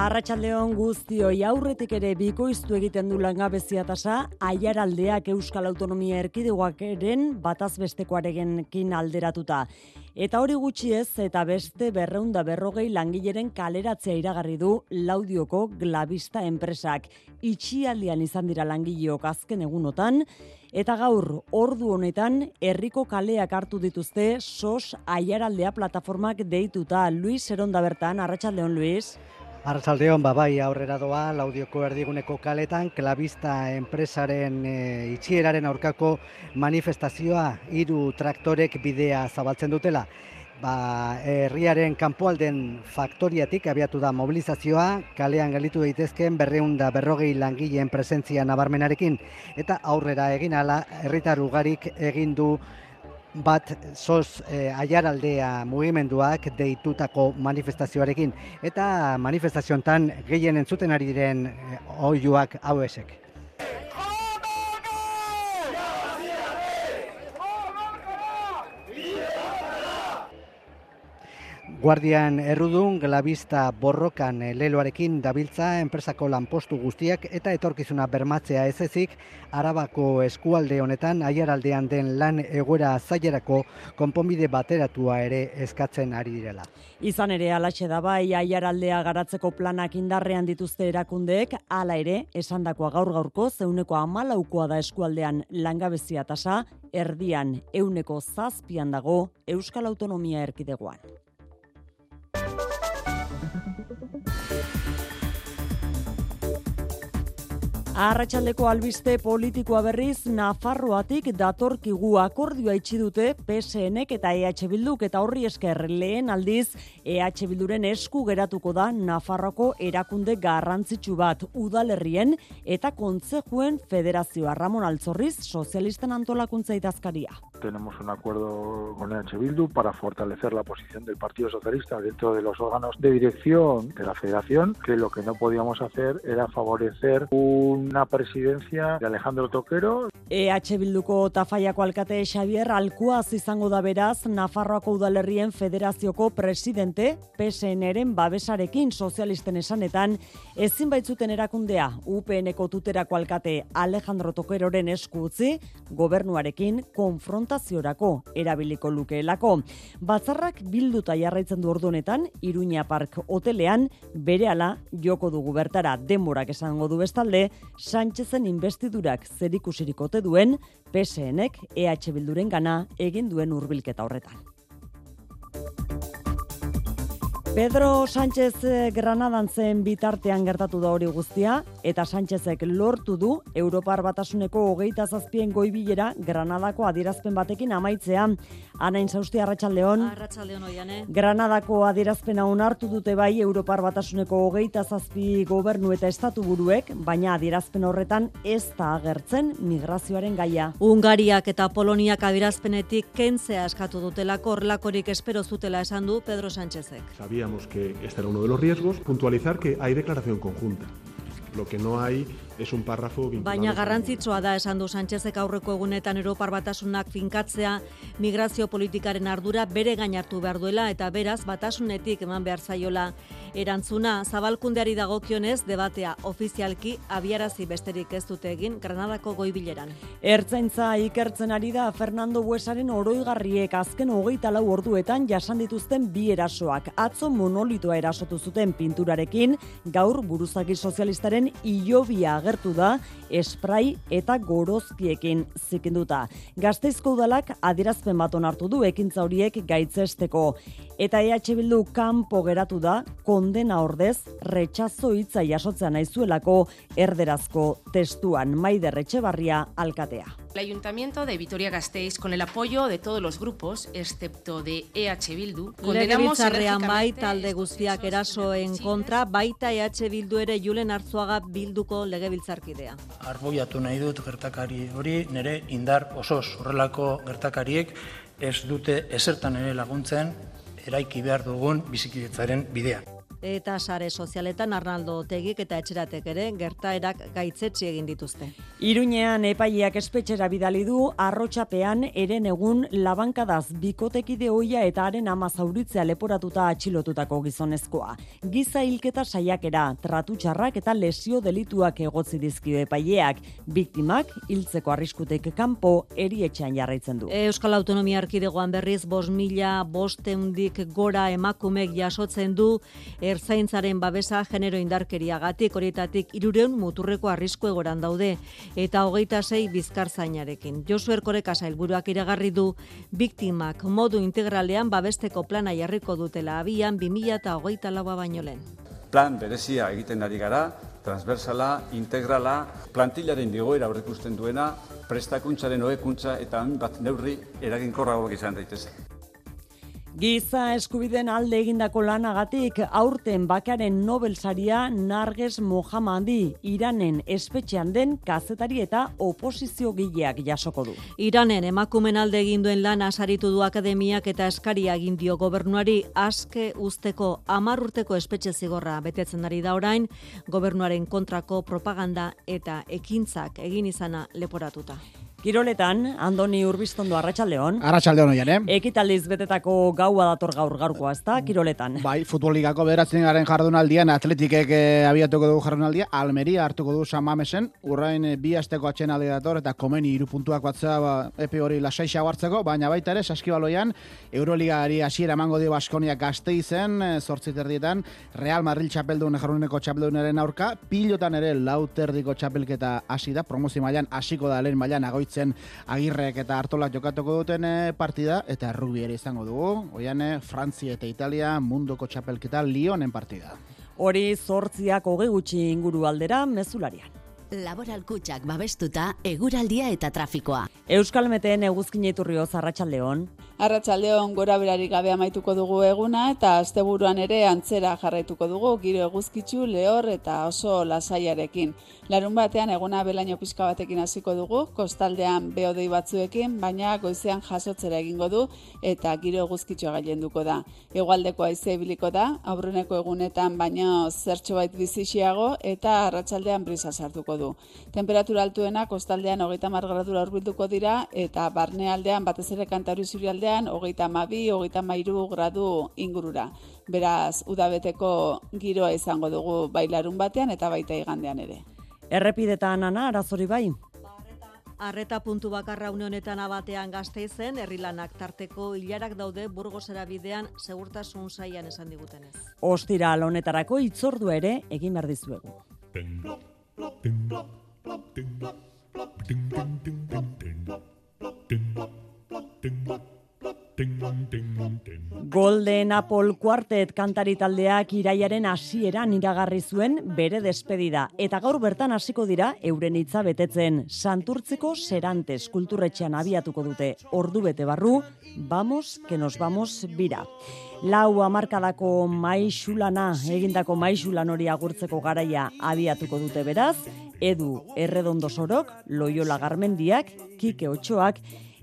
Arratxaldeon guztioi aurretik ere bikoiztu egiten du langabezia tasa, aiaraldeak Euskal Autonomia Erkidegoak eren bataz bestekoaregenkin alderatuta. Eta hori gutxi ez eta beste berreunda berrogei langileren kaleratzea iragarri du laudioko glabista enpresak. Itxialdian izan dira langileok azken egunotan, Eta gaur, ordu honetan, herriko kaleak hartu dituzte SOS Aiaraldea plataformak deituta. Luis Eronda bertan, Arratxaldeon, Luis. Arratzaldeon, babai aurrera doa, laudioko erdiguneko kaletan, klabista enpresaren e, itxieraren aurkako manifestazioa hiru traktorek bidea zabaltzen dutela. Ba, herriaren kanpoalden faktoriatik abiatu da mobilizazioa, kalean galitu daitezkeen berreunda berrogei langileen presentzia nabarmenarekin, eta aurrera egin ala, herritar ugarik egin du bat soz e, aiaraldea mugimenduak deitutako manifestazioarekin. Eta manifestazioetan gehien entzuten ari diren e, oiuak hau Guardian errudun, glabista borrokan leloarekin dabiltza enpresako lanpostu guztiak eta etorkizuna bermatzea ez ezik, arabako eskualde honetan aiaraldean den lan egoera zailerako konponbide bateratua ere eskatzen ari direla. Izan ere, alatxe da bai, aiaraldea garatzeko planak indarrean dituzte erakundeek, hala ere, esandakoa gaur gaurko, zeuneko amalaukoa da eskualdean langabezia tasa, erdian euneko zazpian dago Euskal Autonomia Erkidegoan. Arratxaldeko albiste politikoa berriz Nafarroatik datorkigu akordioa itxi dute PSNek eta EH Bilduk eta horri esker lehen aldiz EH Bilduren esku geratuko da Nafarroko erakunde garrantzitsu bat udalerrien eta kontzejuen federazioa Ramon Altzorriz sozialisten antolakuntza itazkaria. Tenemos un acuerdo con EH Bildu para fortalecer la posición del Partido Socialista dentro de los órganos de dirección de la federación, que lo que no podíamos hacer era favorecer un una presidencia de Alejandro Toquero. EH Bilduko Tafaiako alkate Xavier Alkuaz izango da beraz Nafarroako udalerrien federazioko presidente PSNren babesarekin sozialisten esanetan ezin baitzuten erakundea UPNeko tuterako alkate Alejandro Toqueroren esku utzi gobernuarekin konfrontaziorako erabiliko lukeelako. Batzarrak bilduta jarraitzen du ordunetan Iruña Park hotelean berehala joko dugu bertara denborak esango du bestalde Sánchezen investidurak zerikusirik ote duen PSNek EH Bilduren gana egin duen hurbilketa horretan. Pedro Sánchez eh, Granadan zen bitartean gertatu da hori guztia, eta Sánchezek lortu du Europar Batasuneko hogeita zazpien goibilera Granadako adierazpen batekin amaitzea. Anain zausti, Arratxaldeon. Arratxaldeon oiane. Granadako adierazpena onartu dute bai Europar Batasuneko hogeita zazpi gobernu eta estatu buruek, baina adierazpen horretan ez da agertzen migrazioaren gaia. Ungariak eta Poloniak adierazpenetik kentzea eskatu dutelako horrelakorik espero zutela esan du Pedro Sánchezek que este era uno de los riesgos, puntualizar que hay declaración conjunta. Lo que no hay es un párrafo. Baina garrantzitsua da esan du Sánchezek aurreko egunetan Europar Batasunak finkatzea migrazio politikaren ardura bere gain hartu behar duela eta beraz batasunetik eman behar zaiola erantzuna zabalkundeari dagokionez debatea ofizialki abiarazi besterik ez dute egin Granadako goibileran. Ertzaintza ikertzen ari da Fernando Buesaren oroigarriek azken hogeita lau orduetan jasan dituzten bi erasoak. Atzo monolitoa erasotu zuten pinturarekin, gaur buruzaki sozialistaren ilobia agertu da esprai eta gorozkiekin zikinduta. Gazteizko udalak adirazpen bat onartu du ekintza horiek gaitzesteko. Eta EH Bildu kanpo geratu da kondena ordez retxazo hitza jasotzea naizuelako erderazko testuan Maider Etxebarria alkatea. El Ayuntamiento de Vitoria-Gasteiz, con el apoyo de todos los grupos, excepto de EH Bildu, condenamos bai talde guztiak erasoen kontra, baita EH Bildu ere Julen Arzuaga Bilduko legebiltzarkidea. Arboiatu nahi dut gertakari hori, nire indar oso horrelako gertakariek ez dute esertan ere laguntzen eraiki behar dugun bizikidetzaren bidea. Eta sare sozialetan Arnaldo Tegik eta Etxeratek ere gertaerak gaitzetsi egin dituzte. Iruñean epaileak espetxera bidali du arrotxapean eren egun labankadaz bikotekide hoia eta haren ama zauritzea leporatuta atxilotutako gizonezkoa. Giza hilketa saiakera, tratu txarrak eta lesio delituak egotzi dizkio epaileak, biktimak hiltzeko arriskutek kanpo erietxean jarraitzen du. Euskal Autonomia Erkidegoan berriz 5 mila bosteundik gora emakumek jasotzen du erzaintzaren babesa genero indarkeriagatik horietatik irureun muturreko arrisku egoran daude eta hogeita sei bizkarzainarekin. Josu Erkoreka sailburuak iragarri du biktimak modu integralean babesteko plana jarriko dutela abian 2000 eta hogeita laua baino lehen. Plan berezia egiten ari gara, transversala, integrala, plantillaren digoera aurrekusten duena, prestakuntzaren hobekuntza eta bat neurri eraginkorragoak izan daitezen. Giza eskubiden alde egindako lanagatik aurten bakaren Nobel saria Narges Mohammadi Iranen espetxean den kazetari eta oposizio gileak jasoko du. Iranen emakumen alde egin duen lan asaritu du akademiak eta eskaria egin dio gobernuari aske usteko 10 urteko espetxe zigorra betetzen ari da orain gobernuaren kontrako propaganda eta ekintzak egin izana leporatuta. Kiroletan, Andoni Urbistondo Arratsaldeon. Arratsaldeon oian, eh? Ekitaldiz betetako gaua dator gaur gaurkoa, ezta? Kiroletan. Bai, futboligako bederatzen garen jardunaldian atletikek eh, abiatuko du jardunaldia, Almeria hartuko du San Mamesen, urrain eh, bi asteko atxenaldi dator eta komeni hiru puntuak batzea ba, epe hori lasaixa hartzeko, baina baita ere saskibaloian Euroligari hasiera emango dio Baskonia Gasteizen, eh, 8 terdietan Real Madrid txapeldun jarduneko txapeldunaren aurka, pilotan ere lau terdiko txapelketa hasi da, promozio mailan hasiko da lehen mailan agoitzen agirrek eta hartolak jokatuko duten eh, partida, eta rugby ere izango dugu, oian eh, Frantzia eta Italia munduko txapelketa Lyonen partida. Hori zortziak hoge gutxi inguru aldera mezularian. Laboral kutsak babestuta, eguraldia eta trafikoa. Euskal Meteen eguzkin iturrio zarratxaldeon. Arratxaldeon gora berari gabe amaituko dugu eguna eta asteburuan ere antzera jarraituko dugu giro eguzkitzu lehor eta oso lasaiarekin. Larun batean eguna belaino pizka batekin hasiko dugu, kostaldean beodei batzuekin, baina goizean jasotzera egingo du eta giro eguzkitzu gailenduko da. Egoaldeko aize ibiliko da, aurreneko egunetan baino zertxo bait bizixiago eta arratsaldean brisa sartuko du. Temperatura altuena kostaldean hogeita margradura urbilduko dira eta barnealdean batez ere kantauri zurialdean hogeita mabi, hogeita mairu gradu ingurura. Beraz, udabeteko giroa izango dugu bailarun batean eta baita igandean ere. Errepidetan ana, arazori bai? Arreta puntu bakarra une honetan abatean gazteizen, herrilanak tarteko hilarak daude burgosera bidean segurtasun saian esan digutenez. Ostira honetarako itzordu ere egin behar dizuegu. Golden Apple Quartet kantari taldeak iraiaren hasieran iragarri zuen bere despedida. Eta gaur bertan hasiko dira euren hitza betetzen. Santurtzeko Serantes kulturretxean abiatuko dute. Ordu bete barru vamos que nos vamos bira. Lau amarkadako maixulana egindako maixulan hori agurtzeko garaia abiatuko dute beraz. Edu Erredondo Sorok Loyola Garmendiak Kike Otxoak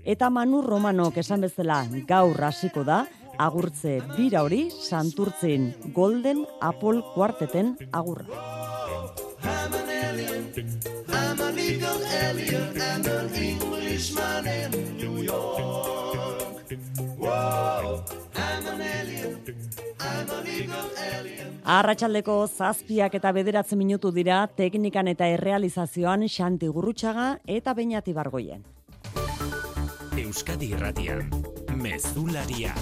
eta Manu Romanok esan bezala gaur hasiko da agurtze bira hori santurtzen Golden Apple Quarteten agurra. Arratxaldeko zazpiak eta bederatzen minutu dira teknikan eta errealizazioan xanti gurrutxaga eta bainati bargoien. Euskadi Irratian, Mezularia.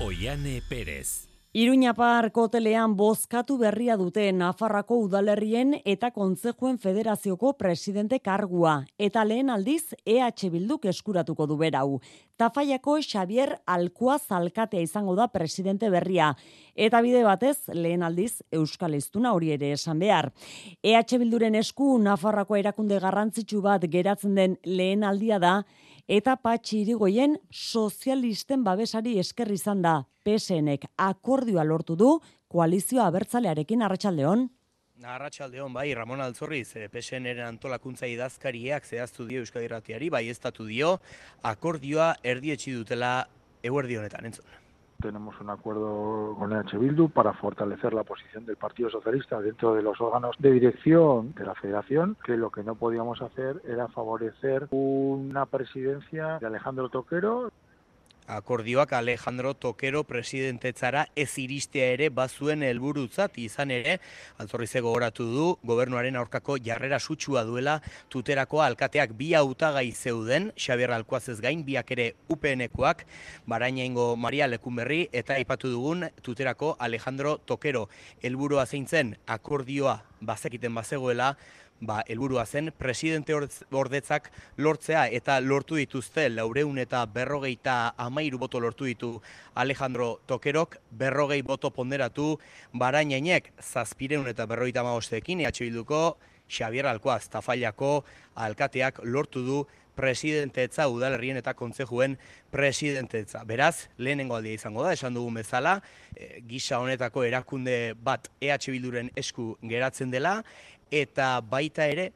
Oiane Perez. Iruñapar kotelean bozkatu berria dute Nafarrako udalerrien eta kontzejuen federazioko presidente kargua. Eta lehen aldiz EH Bilduk eskuratuko du berau. Tafaiako Xavier Alkua zalkatea izango da presidente berria. Eta bide batez, lehen aldiz, Euskal Iztuna hori ere esan behar. EH Bilduren esku Nafarrako erakunde garrantzitsu bat geratzen den lehen aldia da, eta patxi irigoien sozialisten babesari esker izan da. PSNek akordioa lortu du koalizioa abertzalearekin arratsaldeon. Arratxaldeon, bai, Ramon Altzorriz, PSN-eren antolakuntza idazkariak zehaztu dio Euskadi Ratiari, bai, estatu dio, akordioa erdietxi dutela eguerdi honetan, entzun. Tenemos un acuerdo con EH Bildu para fortalecer la posición del Partido Socialista dentro de los órganos de dirección de la Federación, que lo que no podíamos hacer era favorecer una presidencia de Alejandro Toquero akordioak Alejandro Tokero presidentetzara ez iristea ere bazuen helburutzat. Izan ere altzorrize gogoratu du gobernuaren aurkako jarrera sutsua duela tuterako alkateak bi hautagai zeuden. Xabier Alkoazez gain biak ere UPNekoak Barainaingo Maria Lekunberri eta aipatu dugun tuterako Alejandro Tokero helburua zeintzen akordioa bazekiten bazegoela ba, elburua zen presidente ordetzak lortzea eta lortu dituzte laureun eta berrogeita amairu boto lortu ditu Alejandro Tokerok, berrogei boto ponderatu barainainek zazpireun eta berrogeita amagostekin, EH Bilduko Xabier Alkoaz, Tafallako alkateak lortu du presidentetza udalerrien eta kontzejuen presidentetza. Beraz, lehenengo aldia izango da, esan dugun bezala, e, gisa honetako erakunde bat EH Bilduren esku geratzen dela, eta baita ere,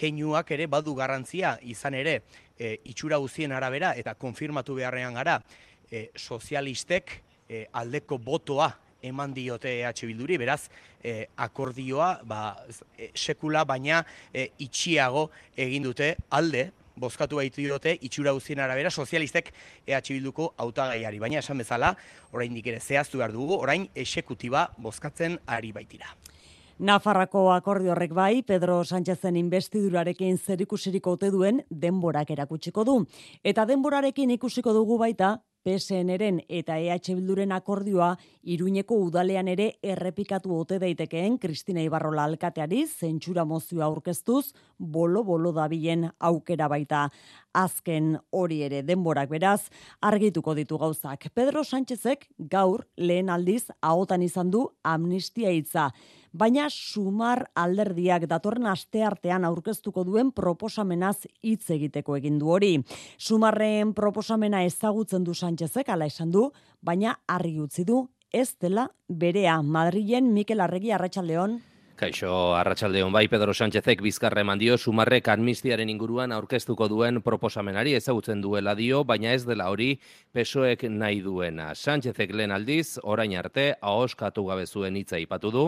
keinuak ere badu garrantzia izan ere, e, itxura guzien arabera eta konfirmatu beharrean gara, e, sozialistek e, aldeko botoa eman diote EH Bilduri, beraz, e, akordioa ba, e, sekula, baina e, itxiago egin dute alde, bozkatu baitu diote itxura guzien arabera sozialistek EH Bilduko hautagaiari. Baina esan bezala, orain ere zehaztu behar dugu, orain esekutiba bozkatzen ari baitira. Nafarrako akordi horrek bai, Pedro Sánchezen investidurarekin zerikusirik ote duen denborak erakutsiko du. Eta denborarekin ikusiko dugu baita, PSN-eren eta EH Bilduren akordioa Iruñeko udalean ere errepikatu ote daitekeen Kristina Ibarrola alkateari zentsura mozioa aurkeztuz bolo-bolo dabilen aukera baita. Azken hori ere denborak beraz argituko ditu gauzak. Pedro Sánchezek gaur lehen aldiz ahotan izan du amnistia hitza baina sumar alderdiak datorren aste artean aurkeztuko duen proposamenaz hitz egiteko egin du hori. Sumarren proposamena ezagutzen du Sánchezek ala esan du, baina argi utzi du ez dela berea Madrilen Mikel Arregi Arratsaldeon Kaixo, arratsaldeon bai Pedro Sánchezek bizkarre eman dio sumarrek amnistiaren inguruan aurkeztuko duen proposamenari ezagutzen duela dio, baina ez dela hori pesoek nahi duena. Sánchezek lehen aldiz, orain arte, ahoskatu gabe zuen hitza ipatu du,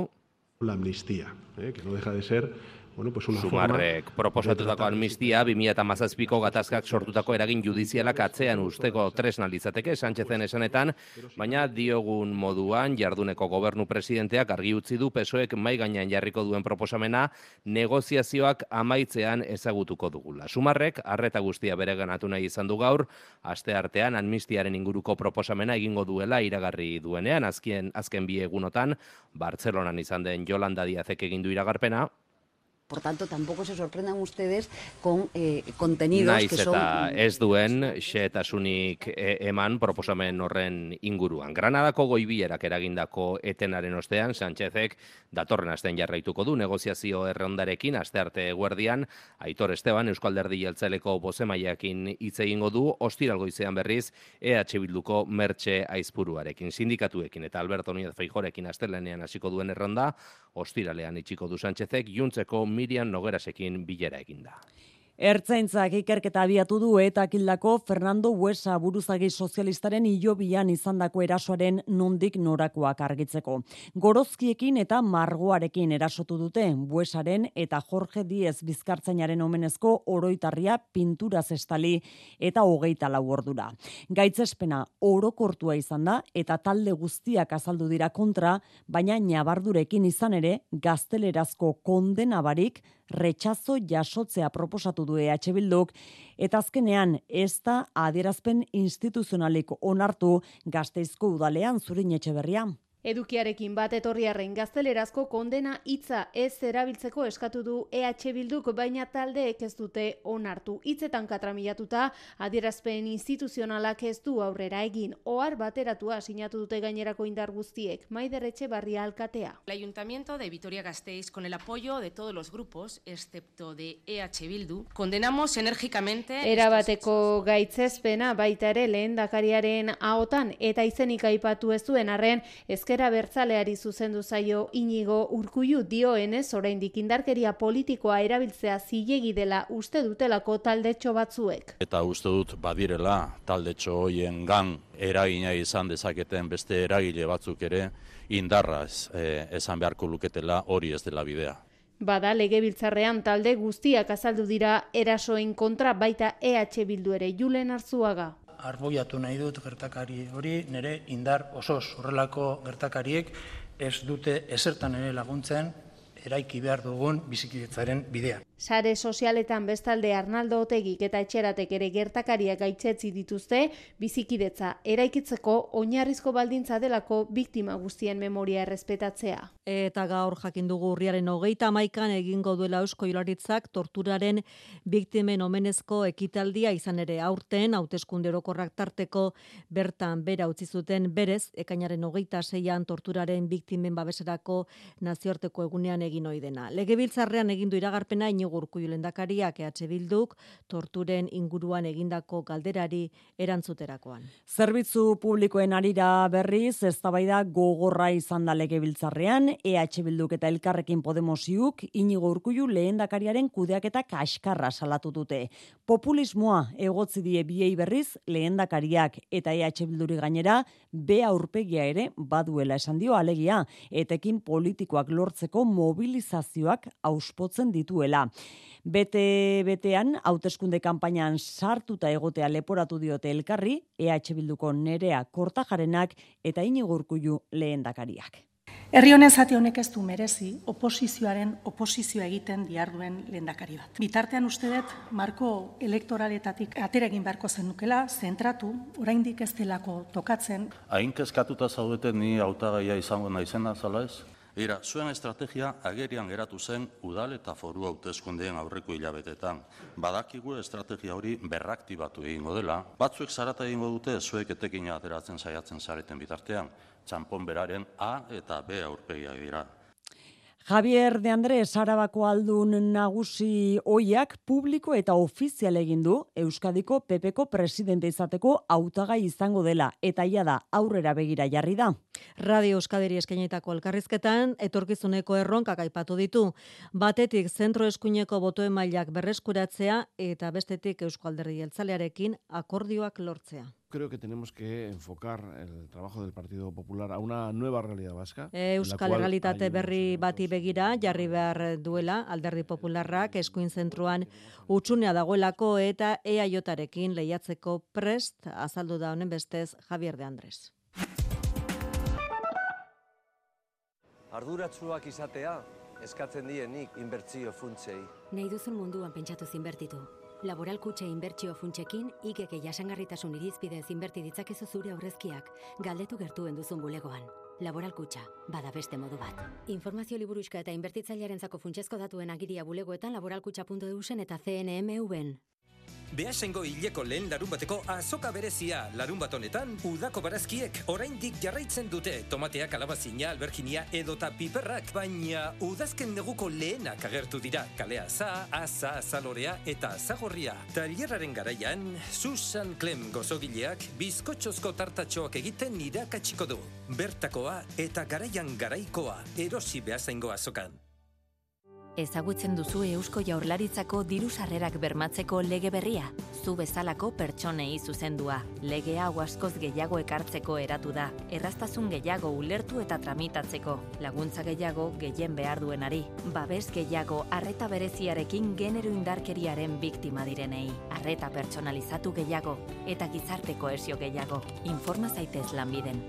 la amnistía, ¿eh? que no deja de ser bueno, pues una Sumarrek proposatutako amnistia 2017ko gatazkak sortutako eragin judizialak atzean usteko tresna litzateke Sanchezen esanetan, baina diogun moduan jarduneko gobernu presidenteak argi utzi du pesoek mai gainean jarriko duen proposamena negoziazioak amaitzean ezagutuko dugula. Sumarrek arreta guztia bere ganatu nahi izan du gaur, aste artean amnistiaren inguruko proposamena egingo duela iragarri duenean azken azken bi egunotan Bartzelonan izan den Jolanda Diazek egin du iragarpena, Por tanto, tampoco se sorprendan ustedes con eh, contenidos Naiz que son... eta ez duen xetasunik e, eman proposamen horren inguruan. Granadako goibierak eragindako etenaren ostean, Sánchezek datorren astean jarraituko du negoziazio errondarekin, aste arte guardian, Aitor Esteban, Euskalderdi Jeltzeleko bozemaiakin hitz egingo du, ostiralgoizean berriz, EH Bilduko mertxe aizpuruarekin, sindikatuekin eta Alberto Núñez Feijorekin astelenean hasiko duen erronda, ostiralean itxiko du Sánchezek, juntzeko Miriam Nogerasekin bilera eginda. Ertzaintzak ikerketa abiatu du eta kildako Fernando Buesa buruzagi sozialistaren ilobian izandako erasoaren nondik norakoak argitzeko. Gorozkiekin eta margoarekin erasotu dute Buesaren eta Jorge Diez bizkartzainaren omenezko oroitarria pintura zestali eta hogeita lau ordura. Gaitzespena orokortua izan da eta talde guztiak azaldu dira kontra, baina nabardurekin izan ere gaztelerazko kondenabarik retxazo jasotzea proposatu du EH Bilduk eta azkenean ez da adierazpen instituzionalik onartu Gasteizko udalean zurin etxe berrian. Edukiarekin bat etorriarren gaztelerazko kondena hitza ez erabiltzeko eskatu du EH Bilduk baina taldeek ez dute onartu. Hitzetan katramilatuta adierazpen instituzionalak ez du aurrera egin. Ohar bateratua sinatu dute gainerako indar guztiek. Maider Etxebarria alkatea. El Ayuntamiento de Vitoria-Gasteiz con el apoyo de todos los grupos excepto de EH Bildu condenamos enérgicamente Erabateko gaitzespena baita ere lehendakariaren ahotan eta izenik aipatu ez duen arren ezker ezkera bertzaleari zuzendu zaio inigo urkuiu dioenez oraindik indarkeria politikoa erabiltzea zilegi dela uste dutelako taldetxo batzuek. Eta uste dut badirela taldetxo hoien gan eragina izan dezaketen beste eragile batzuk ere indarra eh, esan beharko luketela hori ez dela bidea. Bada legebiltzarrean talde guztiak azaldu dira erasoen kontra baita EH Bildu ere Julen Arzuaga. Arboiatu nahi dut gertakari hori, nire indar osoz horrelako gertakariek ez dute esertan ere laguntzen eraiki behar dugun bizikidetzaren bidea. Sare sozialetan bestalde Arnaldo Otegik eta etxeratek ere gertakariak gaitzetzi dituzte, bizikidetza eraikitzeko oinarrizko baldintza delako biktima guztien memoria errespetatzea. Eta gaur jakin dugu urriaren hogeita maikan egingo duela eusko jolaritzak torturaren biktimen omenezko ekitaldia izan ere aurten, hauteskunde orokorrak tarteko bertan bera utzi zuten berez, ekainaren hogeita zeian torturaren biktimen babeserako nazioarteko egunean egin ohi dena. Legebiltzarrean egin du iragarpena Inigurku Lendakariak EH Bilduk torturen inguruan egindako galderari erantzuterakoan. Zerbitzu publikoen arira berriz eztabaida gogorra izan da Legebiltzarrean EH Bilduk eta Elkarrekin Podemosiuk Inigo Urkullu lehendakariaren kudeaketa kaskarra salatu dute. Populismoa egotzi die biei berriz lehendakariak eta EH Bilduri gainera be aurpegia ere baduela esan dio alegia etekin politikoak lortzeko mobilizazioak auspotzen dituela. Bete betean hauteskunde kanpainan sartuta egotea leporatu diote elkarri EH Bilduko nerea kortajarenak eta Inigo Urkullu lehendakariak. Herri honen zati honek ez du merezi oposizioaren oposizioa egiten diarduen lehendakari bat. Bitartean uste dut marko elektoraletatik atera egin beharko zenukela, zentratu, oraindik ez delako tokatzen. Hain kezkatuta zaudeten ni hautagaia izango naizena zala ez? Era, zuen estrategia agerian geratu zen udal eta foru hauteskundeen aurreko hilabetetan. Badakigu estrategia hori berraktibatu egingo dela. Batzuek zarata egingo dute zuek etekina ateratzen saiatzen zareten bitartean. Txampon beraren A eta B aurpegia dira. Javier de Andrés Arabako aldun nagusi oiak publiko eta ofizial egin du Euskadiko PPko presidente izateko hautagai izango dela eta ia da aurrera begira jarri da. Radio Euskadiri eskainitako elkarrizketan etorkizuneko erronkak aipatu ditu. Batetik zentro eskuineko boto emailak berreskuratzea eta bestetik Eusko Alderdi Jeltzalearekin akordioak lortzea creo que tenemos que enfocar el trabajo del Partido Popular a una nueva realidad vasca. Euskal Realitate berri bati begira, jarri behar duela, alderdi popularrak eskuin zentruan utxunea dagoelako eta EAJarekin lehiatzeko prest azaldu da honen bestez Javier de Andres. Arduratsuak izatea eskatzen dienik inbertsio funtsei. Nahi duzun munduan pentsatu zinbertitu. Laboral kutxe inbertsio funtsekin, ikeke jasangarritasun irizpidez inberti ditzakezu zure aurrezkiak, galdetu gertuen duzun bulegoan. Laboral kutxa, bada beste modu bat. Informazio liburuska eta inbertitzailearen zako funtsezko datuen agiria bulegoetan laboralkutxa.eusen eta CNMV-en. Beasengo hileko lehen larun bateko azoka berezia larun bat honetan, udako barazkiek oraindik jarraitzen dute tomatea, kalabazina, alberginia edota piperrak, baina udazken neguko lehenak agertu dira kalea za, aza, azalorea eta azagorria. Tailerraren garaian, Susan Clem gozogileak bizkotxozko tartatxoak egiten irakatsiko du. Bertakoa eta garaian garaikoa erosi beasengo azokan. Ezagutzen duzu Eusko Jaurlaritzako diru sarrerak bermatzeko lege berria, zu bezalako pertsonei zuzendua. Lege hau askoz gehiago ekartzeko eratu da, erraztasun gehiago ulertu eta tramitatzeko, laguntza gehiago gehien behar duenari, babes gehiago arreta bereziarekin genero indarkeriaren biktima direnei, arreta pertsonalizatu gehiago eta gizarte koesio gehiago. Informa zaitez lanbiden.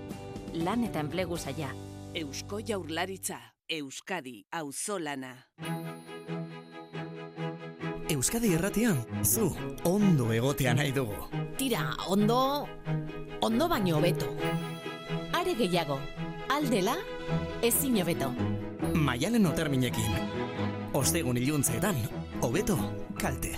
Lan eta enplegu saia. Eusko Jaurlaritza. Euskadi auzolana. Euskadi erratian, zu, ondo egotea nahi dugu. Tira, ondo, ondo baino beto. Are gehiago, aldela, ezin hobeto. Maialen oterminekin. Ostegun iluntzeetan, hobeto, kalte.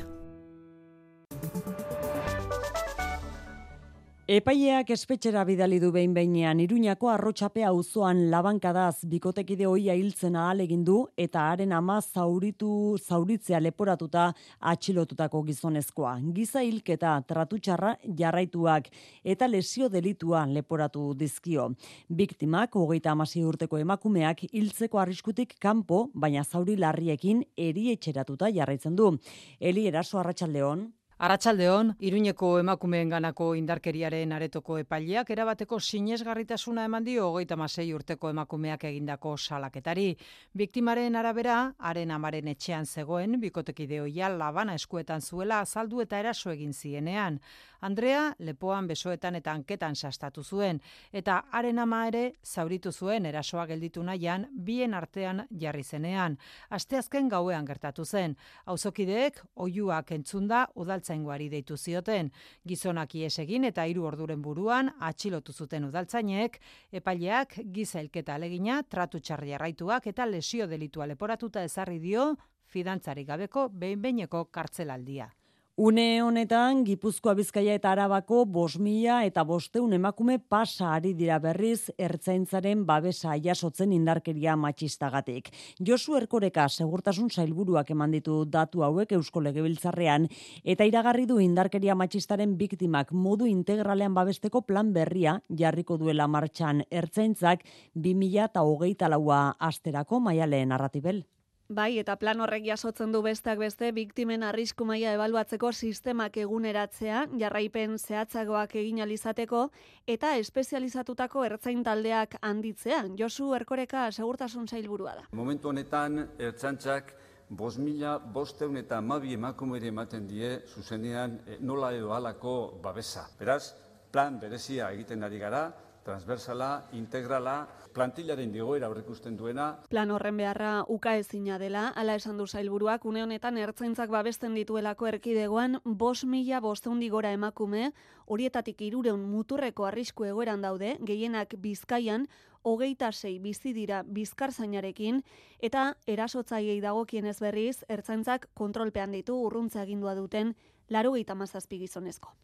Epaileak espetxera bidali du behin behinean Iruñako arrotxapea auzoan labankadaz bikotekide hoia hiltzen ahal egin du eta haren ama zauritu zauritzea leporatuta atxilotutako gizonezkoa. Giza hilketa tratutxarra jarraituak eta lesio delitua leporatu dizkio. Biktimak hogeita amasi urteko emakumeak hiltzeko arriskutik kanpo, baina zauri larriekin erietxeratuta jarraitzen du. Eli eraso arratsaldeon. Arratsaldeon, Iruñeko emakumeen ganako indarkeriaren aretoko epaileak erabateko sinesgarritasuna eman dio hogeita masei urteko emakumeak egindako salaketari. Biktimaren arabera, haren amaren etxean zegoen, bikotekide hoia labana eskuetan zuela azaldu eta eraso egin zienean. Andrea lepoan besoetan eta anketan sastatu zuen eta haren ama ere zauritu zuen erasoa gelditu nahian bien artean jarri zenean. Asteazken gauean gertatu zen. Auzokideek oiuak entzunda udaltzaingoari deitu zioten. Gizonak ies egin eta hiru orduren buruan atxilotu zuten udaltzainek, epaileak giza elketa alegina, tratu txarri arraituak eta lesio delitua leporatuta ezarri dio fidantzarik gabeko behin-beineko kartzelaldia. Une honetan, Gipuzkoa Bizkaia eta Arabako bos mila eta bosteun emakume pasa ari dira berriz ertzaintzaren babesa jasotzen indarkeria matxistagatik. Josu Erkoreka segurtasun zailburuak eman ditu datu hauek Eusko Legebiltzarrean eta iragarri du indarkeria matxistaren biktimak modu integralean babesteko plan berria jarriko duela martxan ertzaintzak 2000 eta hogeita laua asterako maialeen narratibel. Bai, eta plan horrek jasotzen du besteak beste biktimen arrisku maila ebaluatzeko sistemak eguneratzea, jarraipen zehatzagoak egin alizateko eta espezializatutako ertzain taldeak handitzea. Josu Erkoreka segurtasun zailburua da. Momentu honetan ertzantzak bos mila, bosteun eta mabi emakumere ematen die zuzenean eh, nola edo alako babesa. Beraz, plan berezia egiten ari gara, transversala, integrala, plantillaren digoera aurrekusten duena. Plan horren beharra uka ezina dela, ala esan du zailburuak, une honetan ertzaintzak babesten dituelako erkidegoan, bos mila bosteundi gora emakume, horietatik irureun muturreko arrisku egoeran daude, gehienak bizkaian, hogeita sei bizi dira bizkarzainarekin, eta erasotzaiei dagokien ez berriz, ertzaintzak kontrolpean ditu urruntza agindua duten, laro gehieta mazazpi gizonezko.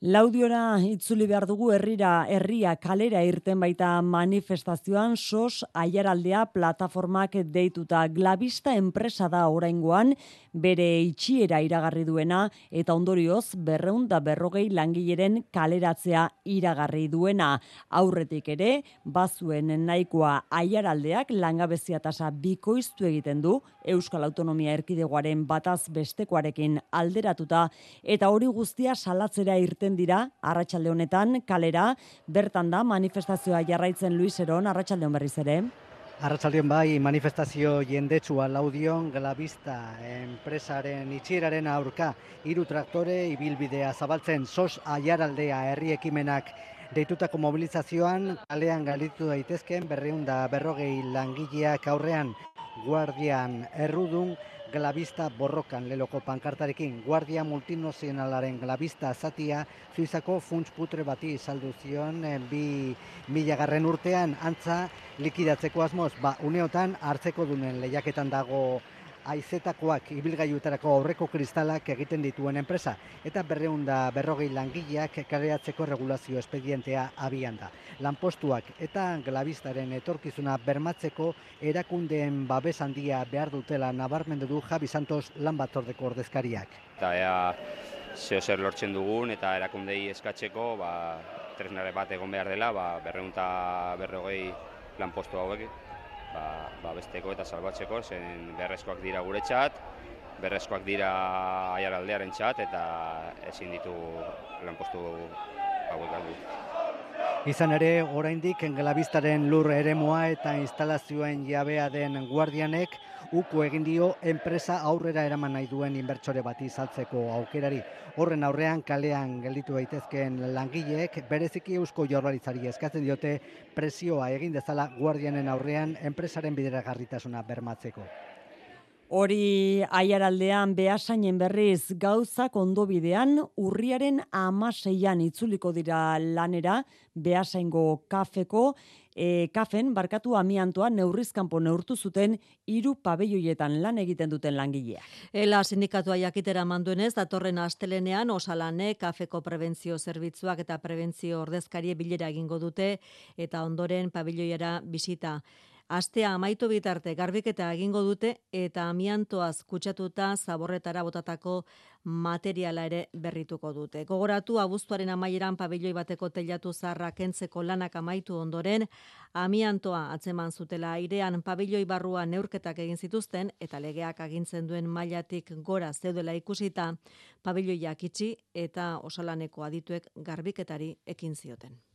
Laudiora itzuli behar dugu herrira herria kalera irten baita manifestazioan sos aiaraldea plataformak deituta glabista enpresa da oraingoan bere itxiera iragarri duena eta ondorioz berreun da berrogei langileren kaleratzea iragarri duena. Aurretik ere, bazuen nahikoa aiaraldeak langabezia tasa bikoiztu egiten du Euskal Autonomia Erkidegoaren bataz bestekoarekin alderatuta eta hori guztia salatzera irten dira arratsalde honetan kalera bertan da manifestazioa jarraitzen Luis Eron arratsaldeon berriz ere. Arratsaldeon bai manifestazio jendetsua laudion Glavista enpresaren itxieraren aurka. Hiru traktore ibilbidea zabaltzen sos aiaraldea herri ekimenak deitutako mobilizazioan kalean galitu daitezkeen berreunda berrogei langileak aurrean. Guardian errudun Glavista borrokan leloko pankartarekin Guardia Multinazionalaren Glavista zatia Suizako funts putre bati saldu zion eh, bi milagarren urtean antza likidatzeko asmoz, ba uneotan hartzeko dunen lehiaketan dago aizetakoak ibilgaiuetarako aurreko kristalak egiten dituen enpresa eta berreunda berrogei langileak kareatzeko regulazio espedientea abian da. Lanpostuak eta glabistaren etorkizuna bermatzeko erakundeen babes handia behar dutela nabarmendu du Javi Santos lan batzordeko ordezkariak. Eta ea zeo zer lortzen dugun eta erakundei eskatzeko ba, tresnare bat egon behar dela ba, berreunta berrogei lanpostu hauek ba, ba besteko eta salbatzeko, zen berrezkoak dira guretzat, berrezkoak dira aiaraldearen txat, eta ezin ditu lanpostu hauek galdu. Izan ere, oraindik engelabistaren lur eremoa eta instalazioen jabea den guardianek, uko egin dio enpresa aurrera eraman nahi duen inbertsore bati saltzeko aukerari. Horren aurrean kalean gelditu daitezkeen langileek bereziki eusko jorlaritzari eskatzen diote presioa egin dezala guardianen aurrean enpresaren bideragarritasuna bermatzeko. Hori aiaraldean behasainen berriz gauzak ondo bidean urriaren amaseian itzuliko dira lanera behasaingo kafeko e, kafen barkatu amiantoa neurrizkanpo neurtu zuten hiru pabelloietan lan egiten duten langilea. Ela sindikatua jakitera manduenez, datorren astelenean osalane kafeko prebentzio zerbitzuak eta prebentzio ordezkarie bilera egingo dute eta ondoren pabilloiera bisita. Astea amaitu bitarte garbiketa egingo dute eta amiantoaz kutsatuta zaborretara botatako materiala ere berrituko dute. Gogoratu abuztuaren amaieran pabiloi bateko telatu zarra kentzeko lanak amaitu ondoren, amiantoa atzeman zutela airean pabiloi barrua neurketak egin zituzten eta legeak agintzen duen mailatik gora zeudela ikusita, pabiloiak itxi eta osalaneko adituek garbiketari ekin zioten.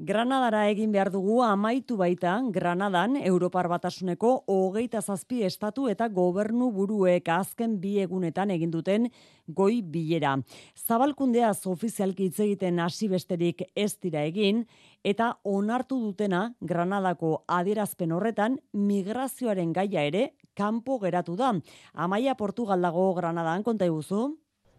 Granadara egin behar dugu amaitu baita Granadan Europar Batasuneko hogeita zazpi estatu eta gobernu buruek azken bi egunetan egin duten goi bilera. Zabalkundea ofizialki hitz egiten hasi besterik ez dira egin eta onartu dutena Granadako adierazpen horretan migrazioaren gaia ere kanpo geratu da. Amaia Portugal dago Granadan konta iguzu.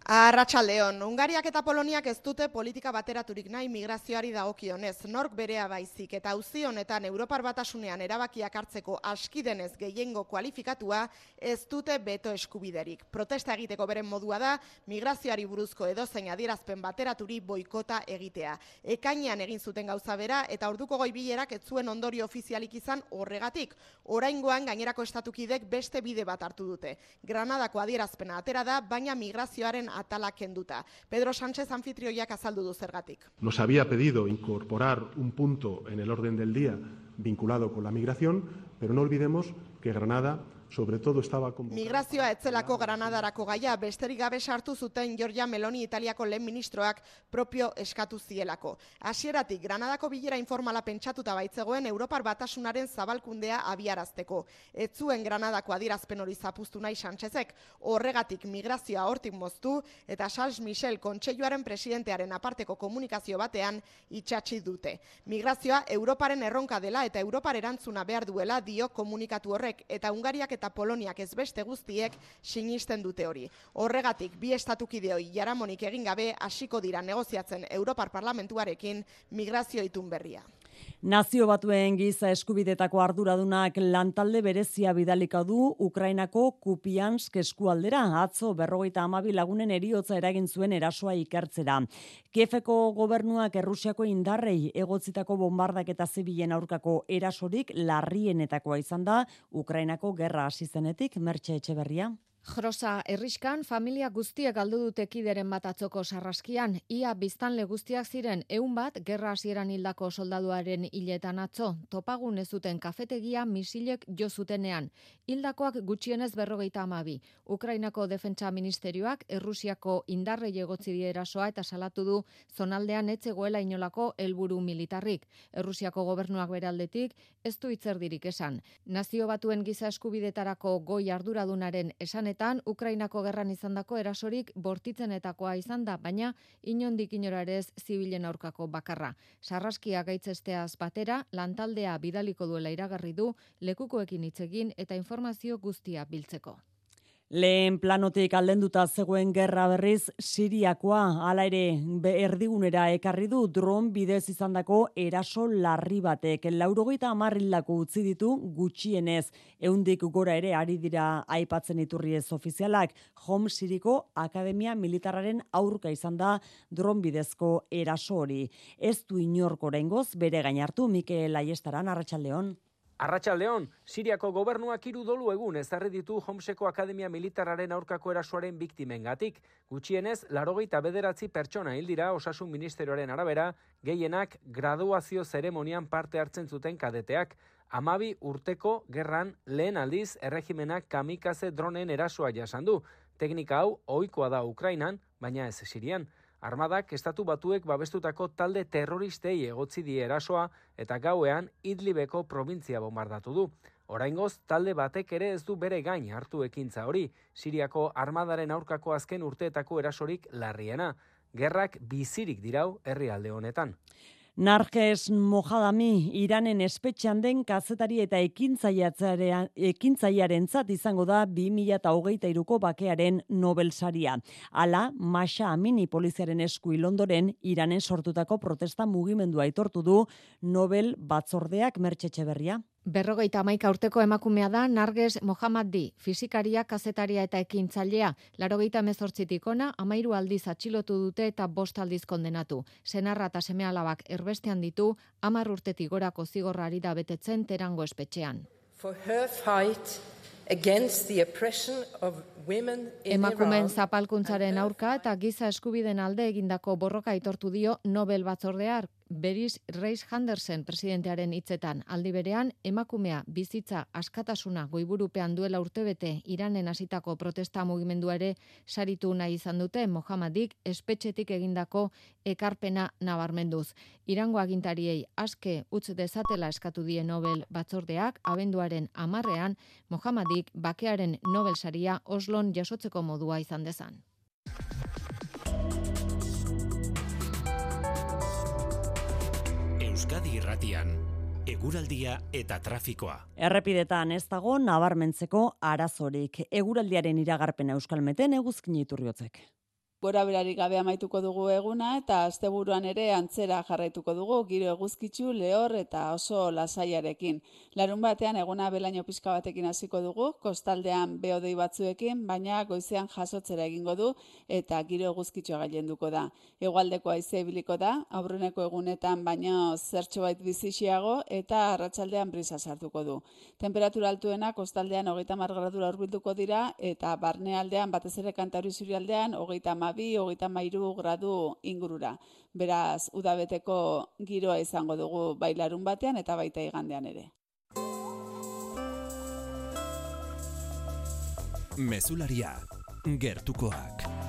Arratxaldeon, Ungariak eta Poloniak ez dute politika bateraturik nahi migrazioari dagokionez. Nork berea baizik eta auzi honetan Europar batasunean erabakiak hartzeko askidenez gehiengo kualifikatua ez dute beto eskubiderik. Protesta egiteko beren modua da, migrazioari buruzko edozein adierazpen bateraturi boikota egitea. Ekainean egin zuten gauza bera eta orduko goi bilerak ez zuen ondori ofizialik izan horregatik. Oraingoan gainerako estatukidek beste bide bat hartu dute. Granadako adierazpena atera da, baina migrazioaren atalak kenduta. Pedro Sánchez anfitrioiak azaldu du zergatik. Nos había pedido incorporar un punto en el orden del día vinculado con la migración, pero no olvidemos que Granada sobre todo estaba con Migrazioa etzelako Granadarako gaia besterik gabe sartu zuten Giorgia Meloni Italiako lehen ministroak propio eskatu zielako. Hasieratik Granadako bilera informala pentsatuta baitzegoen Europar Batasunaren zabalkundea abiarazteko. Ez zuen Granadako adirazpen hori zapuztu nahi Sanchezek, horregatik migrazioa hortik moztu eta Charles Michel kontseiluaren presidentearen aparteko komunikazio batean itxatsi dute. Migrazioa Europaren erronka dela eta Europar erantzuna behar duela dio komunikatu horrek eta Ungariak eta Poloniak ez beste guztiek sinisten dute hori. Horregatik, bi estatukideoi jaramonik egin gabe hasiko dira negoziatzen Europar Parlamentuarekin migrazio itun berria. Nazio batuen giza eskubidetako arduradunak lantalde berezia bidalika du Ukrainako Kupiansk eskualdera. Atzo berrogeita amabi lagunen eriotza eragin zuen erasoa ikertzera. Kiefeko gobernuak Errusiako indarrei egotzitako bombardak eta zibilen aurkako erasorik larrienetakoa izan da Ukrainako gerra hasi zenetik Mertxe Etxeberria. Jrosa erriskan familia guztiek galdu dute kideren bat atzoko sarraskian, ia biztanle guztiak ziren eun bat gerra hasieran hildako soldaduaren hiletan atzo, topagun ez zuten kafetegia misilek jo zutenean. Hildakoak gutxienez berrogeita amabi. Ukrainako defentsa ministerioak Errusiako indarre egotzi erasoa eta salatu du zonaldean etzegoela inolako helburu militarrik. Errusiako gobernuak beraldetik ez du itzerdirik esan. Nazio batuen giza eskubidetarako goi arduradunaren esan honetan Ukrainako gerran izandako erasorik bortitzenetakoa izan da, baina inondik inora ere ez zibilen aurkako bakarra. Sarraskia gaitzesteaz batera, lantaldea bidaliko duela iragarri du, lekukoekin hitz egin eta informazio guztia biltzeko. Lehen planotik aldenduta zegoen gerra berriz Siriakoa hala ere erdigunera ekarri du dron bidez izandako eraso larri batek. Laurogeita amarrilako utzi ditu gutxienez. Eundik gora ere ari dira aipatzen iturriez ofizialak. Hom Siriko Akademia Militararen aurka izan da dron bidezko eraso hori. Ez du inorko bere gainartu Mikel Aiestaran Arratsaldeon. Arratxaldeon, Siriako gobernuak hiru dolu egun ezarri ditu Homseko Akademia Militararen aurkako erasoaren biktimengatik. Gutxienez, larogeita bederatzi pertsona hildira osasun ministerioaren arabera, gehienak graduazio zeremonian parte hartzen zuten kadeteak. Amabi urteko gerran lehen aldiz erregimenak kamikaze dronen erasoa jasan du. Teknika hau ohikoa da Ukrainan, baina ez Sirian. Armadak estatu batuek babestutako talde terroristei egotzi die erasoa eta gauean Idlibeko provintzia bombardatu du. Oraingoz talde batek ere ez du bere gain hartu ekintza hori, Siriako armadaren aurkako azken urteetako erasorik larriena. Gerrak bizirik dirau herrialde honetan. Narges Mojadami Iranen espetxean den kazetari eta ekintzaiaren zat izango da 2008ko bakearen Nobel saria. Ala, Masha Amini poliziaren esku ilondoren Iranen sortutako protesta mugimendua aitortu du Nobel batzordeak mertxetxe berria. Berrogeita amaika urteko emakumea da Narges Mohammad Di, fizikaria, kazetaria eta ekintzailea. Larogeita mezortzitik ona, amairu aldiz atxilotu dute eta bost aldiz kondenatu. Senarra eta seme alabak erbestean ditu, amar urtetik gorako zigorrari da betetzen terango espetxean. For her fight against the oppression of women in Emakumeen zapalkuntzaren aurka eta giza eskubiden alde egindako borroka aitortu dio Nobel batzordear Beris Reis Henderson presidentearen hitzetan aldi berean emakumea bizitza askatasuna goiburupean duela urtebete Iranen hasitako protesta mugimendua ere saritu nahi izan dute Mohammedik espetxetik egindako ekarpena nabarmenduz. Irango agintariei aske utz dezatela eskatu die Nobel batzordeak abenduaren amarrean Mohammedik bakearen Nobel saria Oslon jasotzeko modua izan dezan. Euskadi Irratian eguraldia eta trafikoa. Errepidetan ez dago nabarmentzeko arazorik. Eguraldiaren iragarpena Euskalmeten eguzkin iturriotzek. Gora berarik gabe amaituko dugu eguna eta asteburuan ere antzera jarraituko dugu giro eguzkitzu lehor eta oso lasaiarekin. Larun batean eguna belaino pizka batekin hasiko dugu, kostaldean beodei batzuekin, baina goizean jasotzera egingo du eta giro eguzkitsua gailenduko da. Hegoaldeko haize ibiliko da, aurreneko egunetan baino zertxo bait bizixiago eta arratsaldean brisa sartuko du. Temperatura altuena kostaldean hogeita margradura urbilduko dira eta barnealdean batez ere kantari zurialdean hogeita amabi, hogeita mairu gradu ingurura. Beraz, udabeteko giroa izango dugu bailarun batean eta baita igandean ere. Mesularia, gertukoak.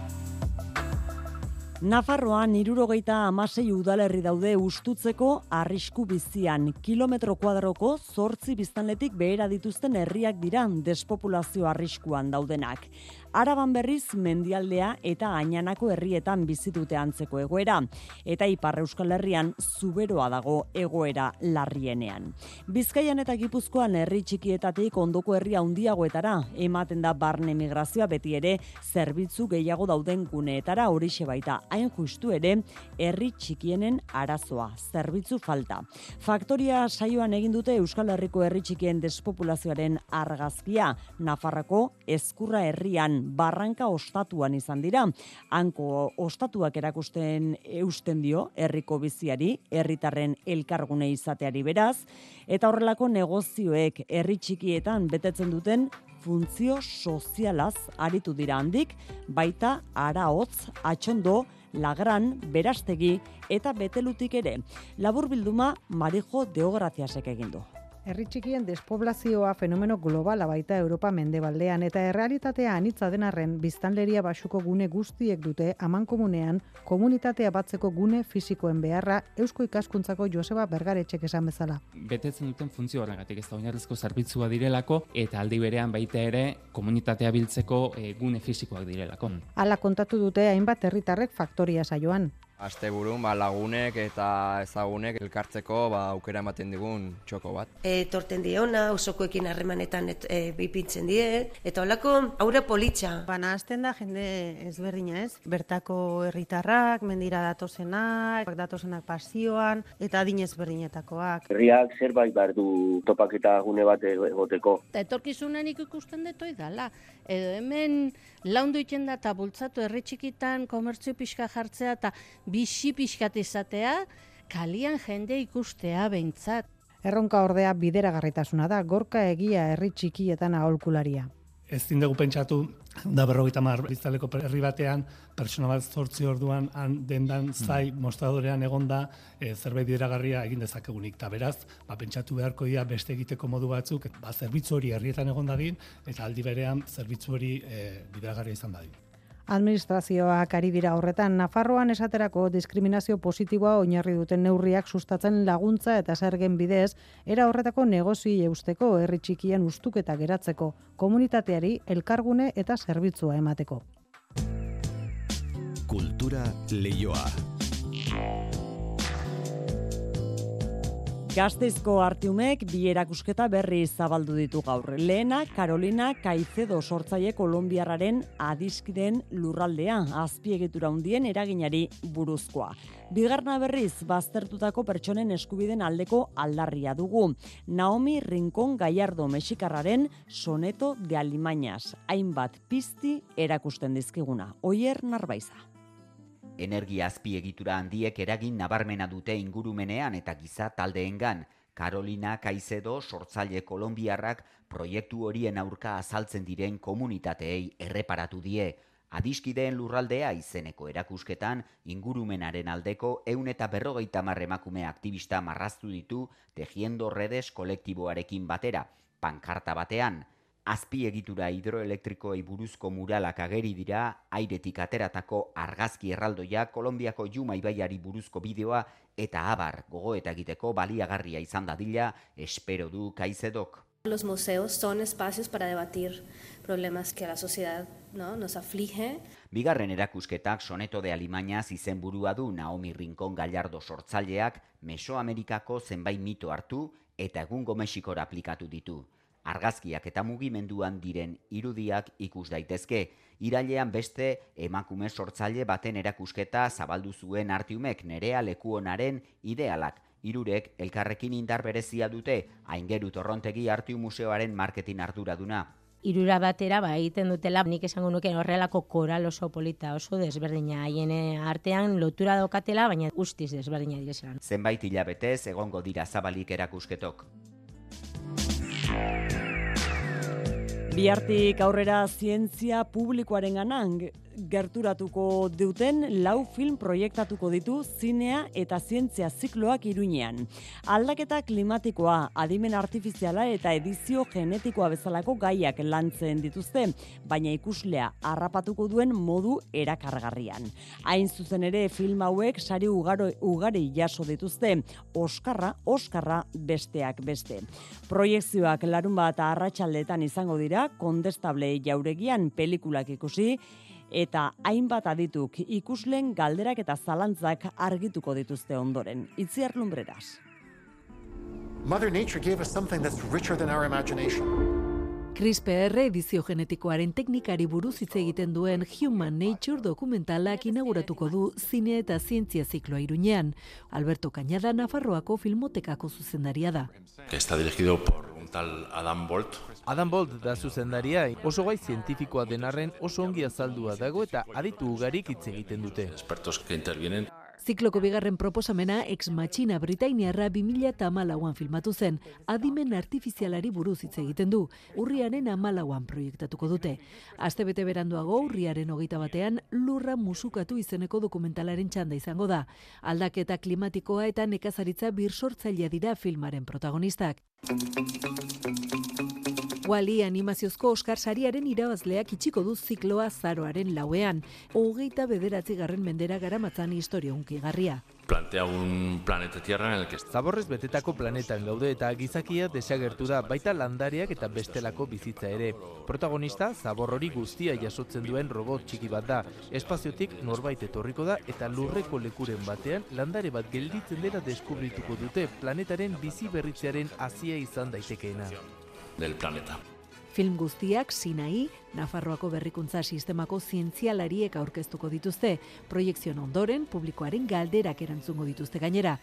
Nafarroan irurogeita amasei udalerri daude ustutzeko arrisku bizian. Kilometro kuadroko zortzi biztanletik behera dituzten herriak dira despopulazio arriskuan daudenak. Araban berriz mendialdea eta ainanako herrietan bizitute antzeko egoera. Eta Ipar Euskal Herrian zuberoa dago egoera larrienean. Bizkaian eta Gipuzkoan herri txikietatik ondoko herria handiagoetara ematen da barne migrazioa beti ere zerbitzu gehiago dauden guneetara horixe baita hain justu ere herri txikienen arazoa, zerbitzu falta. Faktoria saioan egin dute Euskal Herriko herri txikien despopulazioaren argazkia, Nafarrako ezkurra herrian barranka ostatuan izan dira. Hanko ostatuak erakusten eusten dio herriko biziari, herritarren elkargune izateari beraz, eta horrelako negozioek herri txikietan betetzen duten funtzio sozialaz aritu dira handik, baita araotz, atxondo, lagran, berastegi eta betelutik ere. Labur bilduma Marijo Deograziasek egin du. Herri txikien despoblazioa fenomeno globala baita Europa mendebaldean eta errealitatea anitza denarren biztanleria basuko gune guztiek dute aman komunean komunitatea batzeko gune fisikoen beharra Eusko ikaskuntzako Joseba Bergaretxek esan bezala. Betetzen duten funtzio horregatik ez da oinarrizko zerbitzua direlako eta aldi berean baita ere komunitatea biltzeko e, gune fisikoak direlako. Hala kontatu dute hainbat herritarrek faktoria saioan. Asteburun ba, lagunek eta ezagunek elkartzeko ba, aukera ematen digun txoko bat. E, torten diona, osokoekin harremanetan e, bipintzen die, eta holako aurre politxa. Bana hasten da jende ezberdina ez, bertako herritarrak, mendira datozenak, datozenak pasioan, eta adin ezberdinetakoak. Herriak zerbait behar du topaketa gune bat egoteko. Eta etorkizunan ikusten detoi dala. Edo hemen laundu iten da eta bultzatu herri txikitan komertzio pixka jartzea eta bixi pixkat izatea, kalian jende ikustea behintzat. Erronka ordea bideragarritasuna da, gorka egia herri txikietan aholkularia. Ez dugu pentsatu, da berrogeita mar biztaleko herri batean, pertsona bat zortzi orduan han dendan hmm. zai mm. mostradorean egon da e, zerbait bideragarria egin dezakegunik. Ta beraz, ba, pentsatu beharko dira beste egiteko modu batzuk, ba, zerbitzu hori herrietan egon dadin, eta aldi berean zerbitzu hori e, bideragarria izan dadin. Administrazioak ari dira horretan Nafarroan esaterako diskriminazio positiboa oinarri duten neurriak sustatzen laguntza eta zergen bidez, era horretako negozi eusteko herri txikien ustuketa geratzeko, komunitateari elkargune eta zerbitzua emateko. Kultura leioa. Gazteizko artiumek bi erakusketa berri zabaldu ditu gaur. Lehena, Carolina Caicedo sortzaile kolombiarraren adiskiden lurraldea, azpiegitura hundien eraginari buruzkoa. Bigarna berriz, baztertutako pertsonen eskubiden aldeko aldarria dugu. Naomi Rincon Gallardo Mexikarraren soneto de Alimañas, hainbat pizti erakusten dizkiguna. Oier Narbaiza. Energia azpiegitura handiek eragin nabarmena dute ingurumenean eta giza taldeengan. Carolina Caicedo sortzaile kolombiarrak proiektu horien aurka azaltzen diren komunitateei erreparatu die. Adiskideen lurraldea izeneko erakusketan ingurumenaren aldeko eun eta berrogeita marremakume aktivista marraztu ditu tejiendo redes kolektiboarekin batera, pankarta batean. Azpiegitura hidroelektrikoei buruzko muralak ageri dira, airetik ateratako argazki erraldoia, Kolombiako Juma ibaiari buruzko bideoa eta abar gogoeta egiteko baliagarria izan dadila, espero du kaizedok. Los museos son espacios para debatir problemas que la sociedad no, nos aflige. Bigarren erakusketak soneto de Alimañaz izenburua du Naomi Rincon Gallardo sortzaileak Mesoamerikako zenbait mito hartu eta egungo Mexikora aplikatu ditu argazkiak eta mugimenduan diren irudiak ikus daitezke. Irailean beste emakume sortzaile baten erakusketa zabaldu zuen artiumek nerea lekuonaren idealak. Irurek elkarrekin indar berezia dute, aingeru torrontegi artiu museoaren marketing arduraduna. Irura batera ba egiten dutela nik esango nuke horrelako koral oso polita oso desberdina haien artean lotura daukatela baina guztiz desberdina direzela. Zenbait hilabetez egongo dira zabalik erakusketok. Biartik aurrera zientzia publikoaren ganan, gerturatuko duten lau film proiektatuko ditu zinea eta zientzia zikloak iruinean. Aldaketa klimatikoa, adimen artifiziala eta edizio genetikoa bezalako gaiak lantzen dituzte, baina ikuslea harrapatuko duen modu erakargarrian. Hain zuzen ere film hauek sari ugaro, ugari jaso dituzte, Oskarra, Oskarra besteak beste. Proiekzioak larun bat arratsaldetan izango dira, kondestable jauregian pelikulak ikusi, eta hainbat adituk ikuslen galderak eta zalantzak argituko dituzte ondoren. Itziar lumbreras. Mother Nature gave us something that's richer than our imagination. CRISPR edizio genetikoaren teknikari buruz hitz egiten duen Human Nature dokumentalak inauguratuko du zine eta zientzia zikloa iruñean. Alberto Cañada Nafarroako filmotekako zuzendaria da. Está dirigido por tal Adam Bolt. Adam Bolt da zuzendaria, oso gai zientifikoa denarren oso ongi azaldua dago eta aditu ugarik hitz egiten dute. Expertos que intervienen Zikloko bigarren proposamena ex machina Britainiarra 2000 eta amalauan filmatu zen. Adimen artifizialari buruz hitz egiten du. Urriaren amalauan proiektatuko dute. Aste bete beranduago urriaren hogeita batean lurra musukatu izeneko dokumentalaren txanda izango da. Aldaketa klimatikoa eta nekazaritza bir sortzailea dira filmaren protagonistak. Wally animaziozko Oscar sariaren irabazleak itxiko du zikloa zaroaren lauean. Hogeita bederatzi garren mendera garamatzan historia unkigarria. Plantea un planeta tierra en el que... Zaborrez betetako planetan gaude eta gizakia desagertu da baita landariak eta bestelako bizitza ere. Protagonista, zabor hori guztia jasotzen duen robot txiki bat da. Espaziotik norbait etorriko da eta lurreko lekuren batean landare bat gelditzen dela deskubrituko dute planetaren bizi berritzearen hasia izan daitekeena del planeta. Film guztiak Sinai, Nafarroako berrikuntza sistemako zientzialariek aurkeztuko dituzte, proiekzion ondoren publikoaren galderak erantzungo dituzte gainera.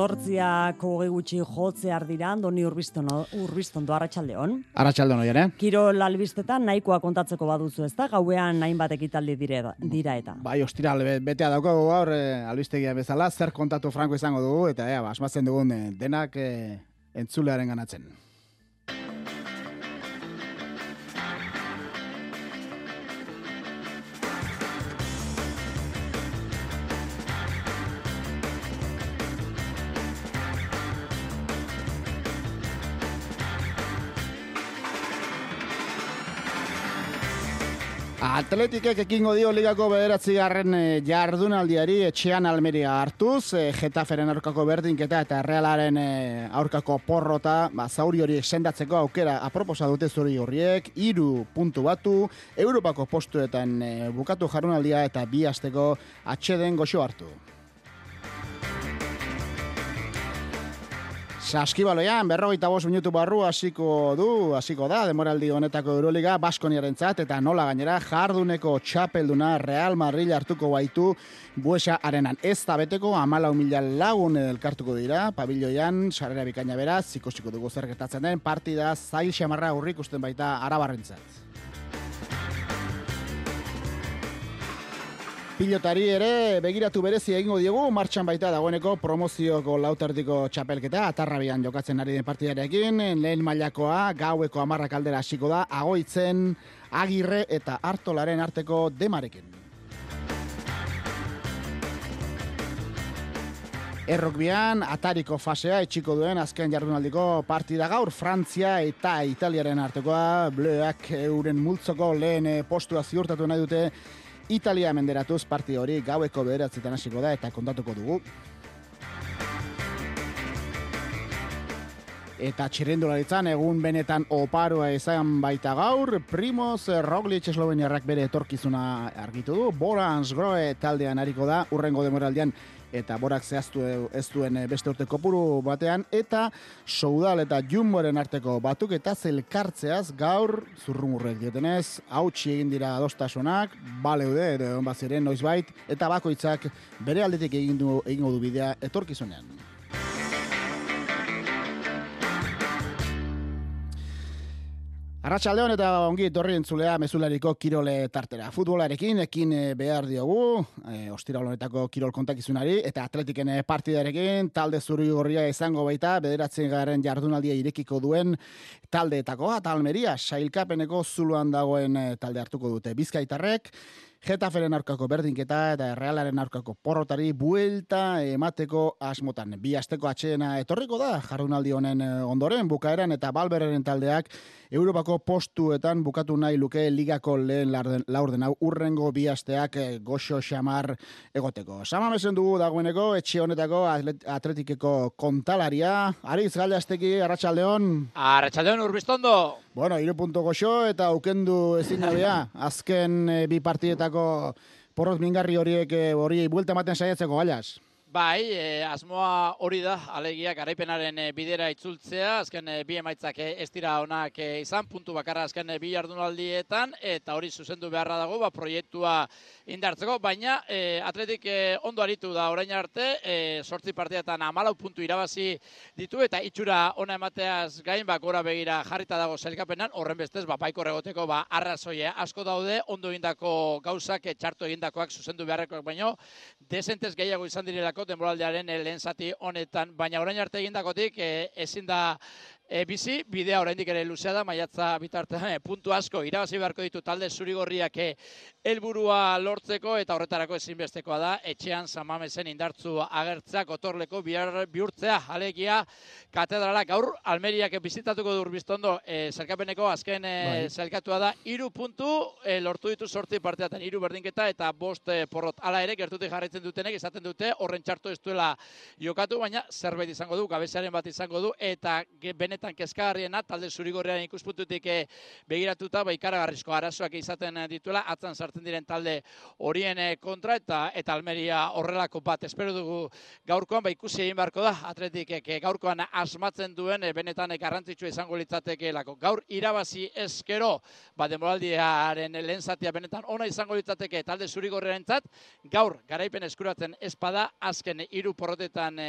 Zortziak hogei gutxi jotze ardira, doni urbizton, urbizton do arratxaldeon. Arratxaldeon, oi, Kiro lalbistetan nahikoa kontatzeko baduzu ez da, gauean nahin bat ekitaldi dire, dira eta. Bai, ostira, betea daukagu gaur, eh, albistegia bezala, zer kontatu franko izango dugu, eta ea, basmatzen dugun eh, denak eh, entzulearen ganatzen. Atletikek ekingo dio ligako bederatzi garren eh, jardunaldiari etxean almeria hartuz, e, Getaferen aurkako berdinketa eta realaren e, aurkako porrota, ba, zauri hori sendatzeko aukera aproposa dute zuri horriek, iru puntu batu, Europako postuetan bukatu jardunaldia eta bi asteko atxeden goxo hartu. Saskibaloian, berrogeita bost minutu barru hasiko du, hasiko da, demoraldi honetako Euroliga, Baskoniaren eta nola gainera, jarduneko txapelduna Real Madrid hartuko baitu buesa arenan. Ez da beteko, amala humila lagun elkartuko dira, pabilloian, sarrera bikaina beraz, zikosiko dugu zer den, partida zail xamarra hurrik usten baita arabarrentzat. Pilotari ere begiratu berezi egingo diegu, martxan baita dagoeneko promozioko lauterdiko txapelketa, atarrabian jokatzen ari den partidarekin, lehen mailakoa gaueko amarrak aldera hasiko da, agoitzen, agirre eta hartolaren arteko demarekin. Errokbian, atariko fasea etxiko duen azken jardunaldiko partida gaur Frantzia eta Italiaren artekoa bleak euren multzoko lehen postua ziurtatu nahi dute Italia menderatuz parti hori gaueko bederatzetan hasiko da eta kontatuko dugu. Eta txirrendularitzan egun benetan oparoa izan baita gaur, Primoz Roglic esloveniarrak bere etorkizuna argitu du, Borans Groe taldean hariko da, urrengo demoraldian eta borak zehaztu ez duen eh, beste urte kopuru batean, eta soudal eta jumboren arteko batuk eta zelkartzeaz gaur zurrumurrek diotenez, hautsi egin dira adostasunak, baleude, edo egon baziren noizbait, eta bakoitzak bere aldetik egin du, egingo du bidea etorkizunean. Arratxaldeon eta ongi etorri entzulea mezulariko kirole tartera. Futbolarekin ekin eh, behar diogu, e, ostira honetako kirol kontakizunari, eta atletiken eh, partidarekin talde zuri gorria izango baita, bederatzen garen jardunaldia irekiko duen taldeetako, eta almeria, sailkapeneko zuluan dagoen talde hartuko dute. Bizkaitarrek, Getaferen aurkako berdinketa eta Realaren aurkako porrotari buelta emateko asmotan. Bi asteko atxeena etorriko da jarrunaldi honen eh, ondoren bukaeran eta Balberren taldeak Europako postuetan bukatu nahi luke ligako lehen laurden hau urrengo bi asteak eh, goxo xamar egoteko. Sama mesen dugu dagoeneko etxe honetako atletikeko kontalaria. Ariz Galdasteki, Arratsaldeon. Arratsaldeon Urbiztondo. Bueno, iru punto goxo eta ukendu ezin nabea. Azken e, bi partidetako porrot mingarri horiek e, hori buelta ematen saiatzeko gaiaz. Bai, e, asmoa hori da, alegia garaipenaren e, bidera itzultzea, azken e, bi emaitzak e, ez dira onak izan, puntu bakarra azken bi jardunaldietan, eta hori zuzendu beharra dago, ba, proiektua indartzeko, baina e, atletik e, ondo aritu da orain arte, e, sortzi partidetan amalau puntu irabazi ditu, eta itxura ona emateaz gain, ba, gora begira jarrita dago zelkapenan, horren bestez, ba, baiko regoteko, ba, arrazoia asko daude, ondo egindako gauzak, txarto egindakoak zuzendu beharrekoak, baino, desentez gehiago izan direlako denboraldiaren eh, lehen zati honetan, baina orain arte egindakotik e, ezin da e, bizi, bidea oraindik ere luzea da, maiatza bitartean e, puntu asko irabazi beharko ditu talde zurigorriak e, helburua lortzeko eta horretarako ezinbestekoa da etxean samamesen indartzu agertzea gotorleko bihurtzea alegia katedrala. Gaur Almeriak bizitatuko dur biztondo e, zelkapeneko azken e, zelkatua da hiru puntu e, lortu ditu sorti parteatan hiru berdinketa eta bost e, porrot. Hala ere gertutik jarraitzen dutenek esaten dute horren txarto ez duela jokatu baina zerbait izango du gabeziaren bat izango du eta benet benetan kezkagarriena talde zurigorrean ikuspuntutik eh, begiratuta ba ikaragarrizko arazoak izaten eh, dituela. Atzan sartzen diren talde horien eh, kontra eta eta Almeria horrelako bat. Espero dugu gaurkoan ba ikusi egin beharko da atletikek gaurkoan asmatzen duen benetan garrantzitsua izango litzatekeelako. Gaur irabazi eskero ba demoraldiaren lehen zatia benetan ona izango litzateke talde zurigorrearentzat gaur garaipen eskuratzen espada azken hiru porrotetan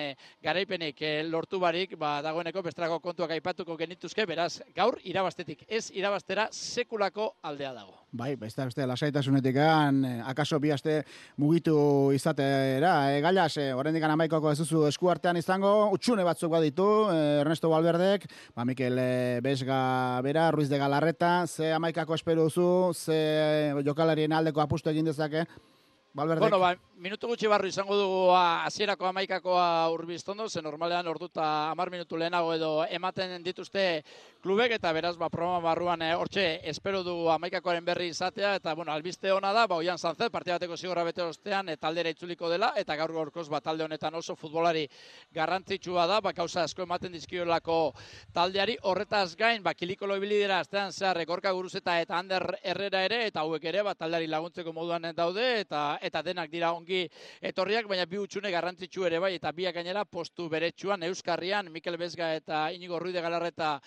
garaipenik lortu barik ba dagoeneko bestrako kontuak aipatuko genituzke, beraz, gaur irabaztetik ez irabaztera sekulako aldea dago. Bai, beste beste lasaitasunetik eh, akaso bi aste mugitu izatera, e, gailas, e, oraindik amaikoko ez duzu eskuartean izango, utxune batzuk baditu, e, Ernesto Valverdek, ba Mikel e, Besga bera, Ruiz de Galarreta, ze amaikako espero duzu, ze jokalarien aldeko apustu egin dezake? Balberdek. Bueno, ba, minutu gutxi barru izango dugu a, hasierako amaikakoa urbiztondo, ze normalean orduta amar minutu lehenago edo ematen dituzte klubek, eta beraz, ba, programa barruan eh, hortxe espero dugu amaikakoaren berri izatea, eta bueno, albiste ona da, ba, oian zantzet, partia bateko zigorra bete ostean, e, taldera itzuliko dela, eta gaur gaurkoz, ba, talde honetan oso futbolari garrantzitsua da, ba, gauza asko ematen dizkiolako taldeari, horretaz gain, ba, kilikolo ibilidera, astean zehar, gorka guruzeta eta ander herrera ere, eta hauek ere, ba, taldeari laguntzeko moduan daude, eta eta denak dira ongi etorriak, baina bi utxune garrantzitsu ere bai, eta biak gainera postu beretsuan Euskarrian, Mikel Bezga eta Inigo Ruide Galarreta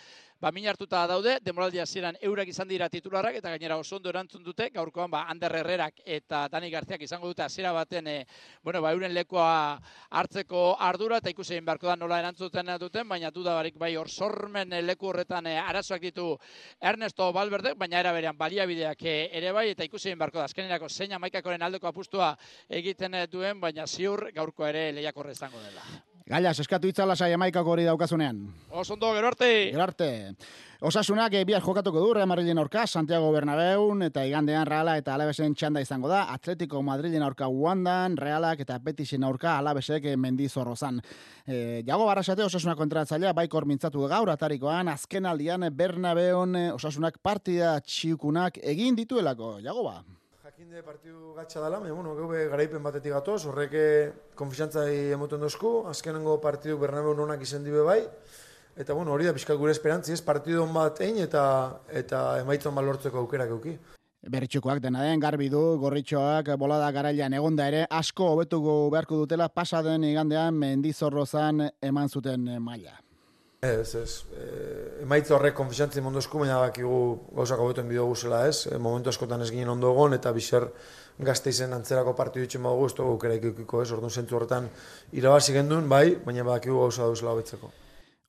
ba, min hartuta daude, demoraldi hasieran eurak izan dira titularrak, eta gainera oso ondo erantzun dute, gaurkoan ba, Ander Herrerak eta Dani Garziak izango dute hasiera baten, e, bueno, ba, euren lekoa hartzeko ardura, eta ikusi egin beharko da nola erantzuten duten, baina duda barik bai hor sormen leku horretan e, arazoak ditu Ernesto Balberde, baina era berean baliabideak e, ere bai, eta ikusi egin beharko da, azkenerako zeina maikakoren aldeko apustua egiten duen, baina ziur gaurko ere lehiakorre izango dela. Gailas, eskatu itzala sai amaikako hori daukazunean. Osondo, gero arte! Gero arte! Osasunak e, bihar jokatuko du Real Madridin aurka, Santiago Bernabeun, eta igandean Reala eta Alabesen txanda izango da, Atletico Madridin aurka Uandan, Realak eta Petisen aurka Alabesek mendizorrozan. E, jago barrasate osasunak kontratzailea, baikor mintzatu gaur atarikoan, azken aldian Bernabeun osasunak partida txiukunak egin dituelako. Jago ba? Jakinde partidu gatsa dela, baina bueno, gaube garaipen batetik gatoz, horreke konfiantzai emoten dozku, azkenengo partidu Bernabeu nonak izen dibe bai, eta bueno, hori da pixka gure esperantzi, ez partidu on bat egin eta eta emaitzon balortzeko aukerak euki. Berritxukoak dena den, garbi du, gorritxoak, bolada garailean egonda ere, asko hobetuko beharko dutela, pasaden igandean mendizorrozan eman zuten maila. Ez, ez. E, emaitza horrek konfiantzi mundu esku, baina bakigu gauzak hobetuen bideo guzela ez. E, momentu askotan ez ginen ondo egon, eta biser gazte izen antzerako partidu itxen badugu, ez dugu kera ikiko ez, orduan zentzu horretan irabazi gendun, bai, baina bakigu gauza duzela hobetzeko.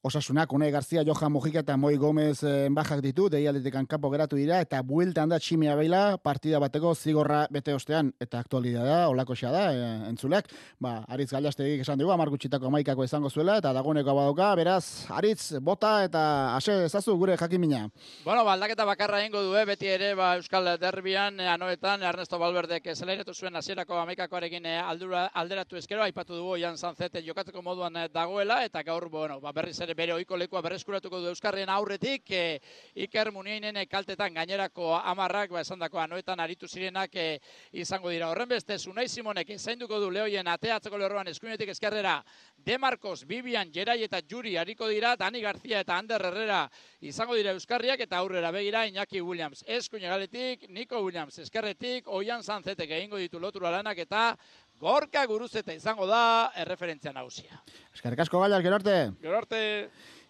Osasunak, Unai Garzia, Johan Mojika eta Moi Gomez enbajak ditu, deialdetik kanpo geratu dira, eta bueltan da tximia baila partida bateko zigorra bete ostean, eta aktualidea da, olako da, e, entzulek, ba, Aritz Galiastegik esan dugu, amar gutxitako maikako izango zuela, eta dagoeneko badoka, beraz, Aritz, bota eta ase ezazu gure jakimina. Bueno, ba, aldaketa bakarra ingo du, eh, beti ere, ba, Euskal Derbian, eh, anoetan, Ernesto Balberdek zelairetu zuen hasierako amaikakoarekin eh, aldura, alderatu ezkero, aipatu dugu, Jan Zanzete jokatzeko moduan eh, dagoela, eta gaur, bueno, ba, berriz ere bere ohiko lekua berreskuratuko du Euskarrien aurretik, e, Iker Muniainen kaltetan gainerako amarrak, ba, esan dako anoetan aritu zirenak e, izango dira. Horren beste, Zunai Simonek zainduko du lehoien ateatzeko lerroan eskuinetik eskerrera, Demarcos, Bibian, Gerai eta Juri hariko dira, Dani García eta Ander Herrera izango dira Euskarriak eta aurrera begira Iñaki Williams. Eskuine galetik, Nico Williams, eskerretik, Oian Zanzetek egingo ditu lotura lanak eta Gorka guruzeta izango da erreferentzia nagusia. Eskerrik asko gaiak, gero arte. Gero arte.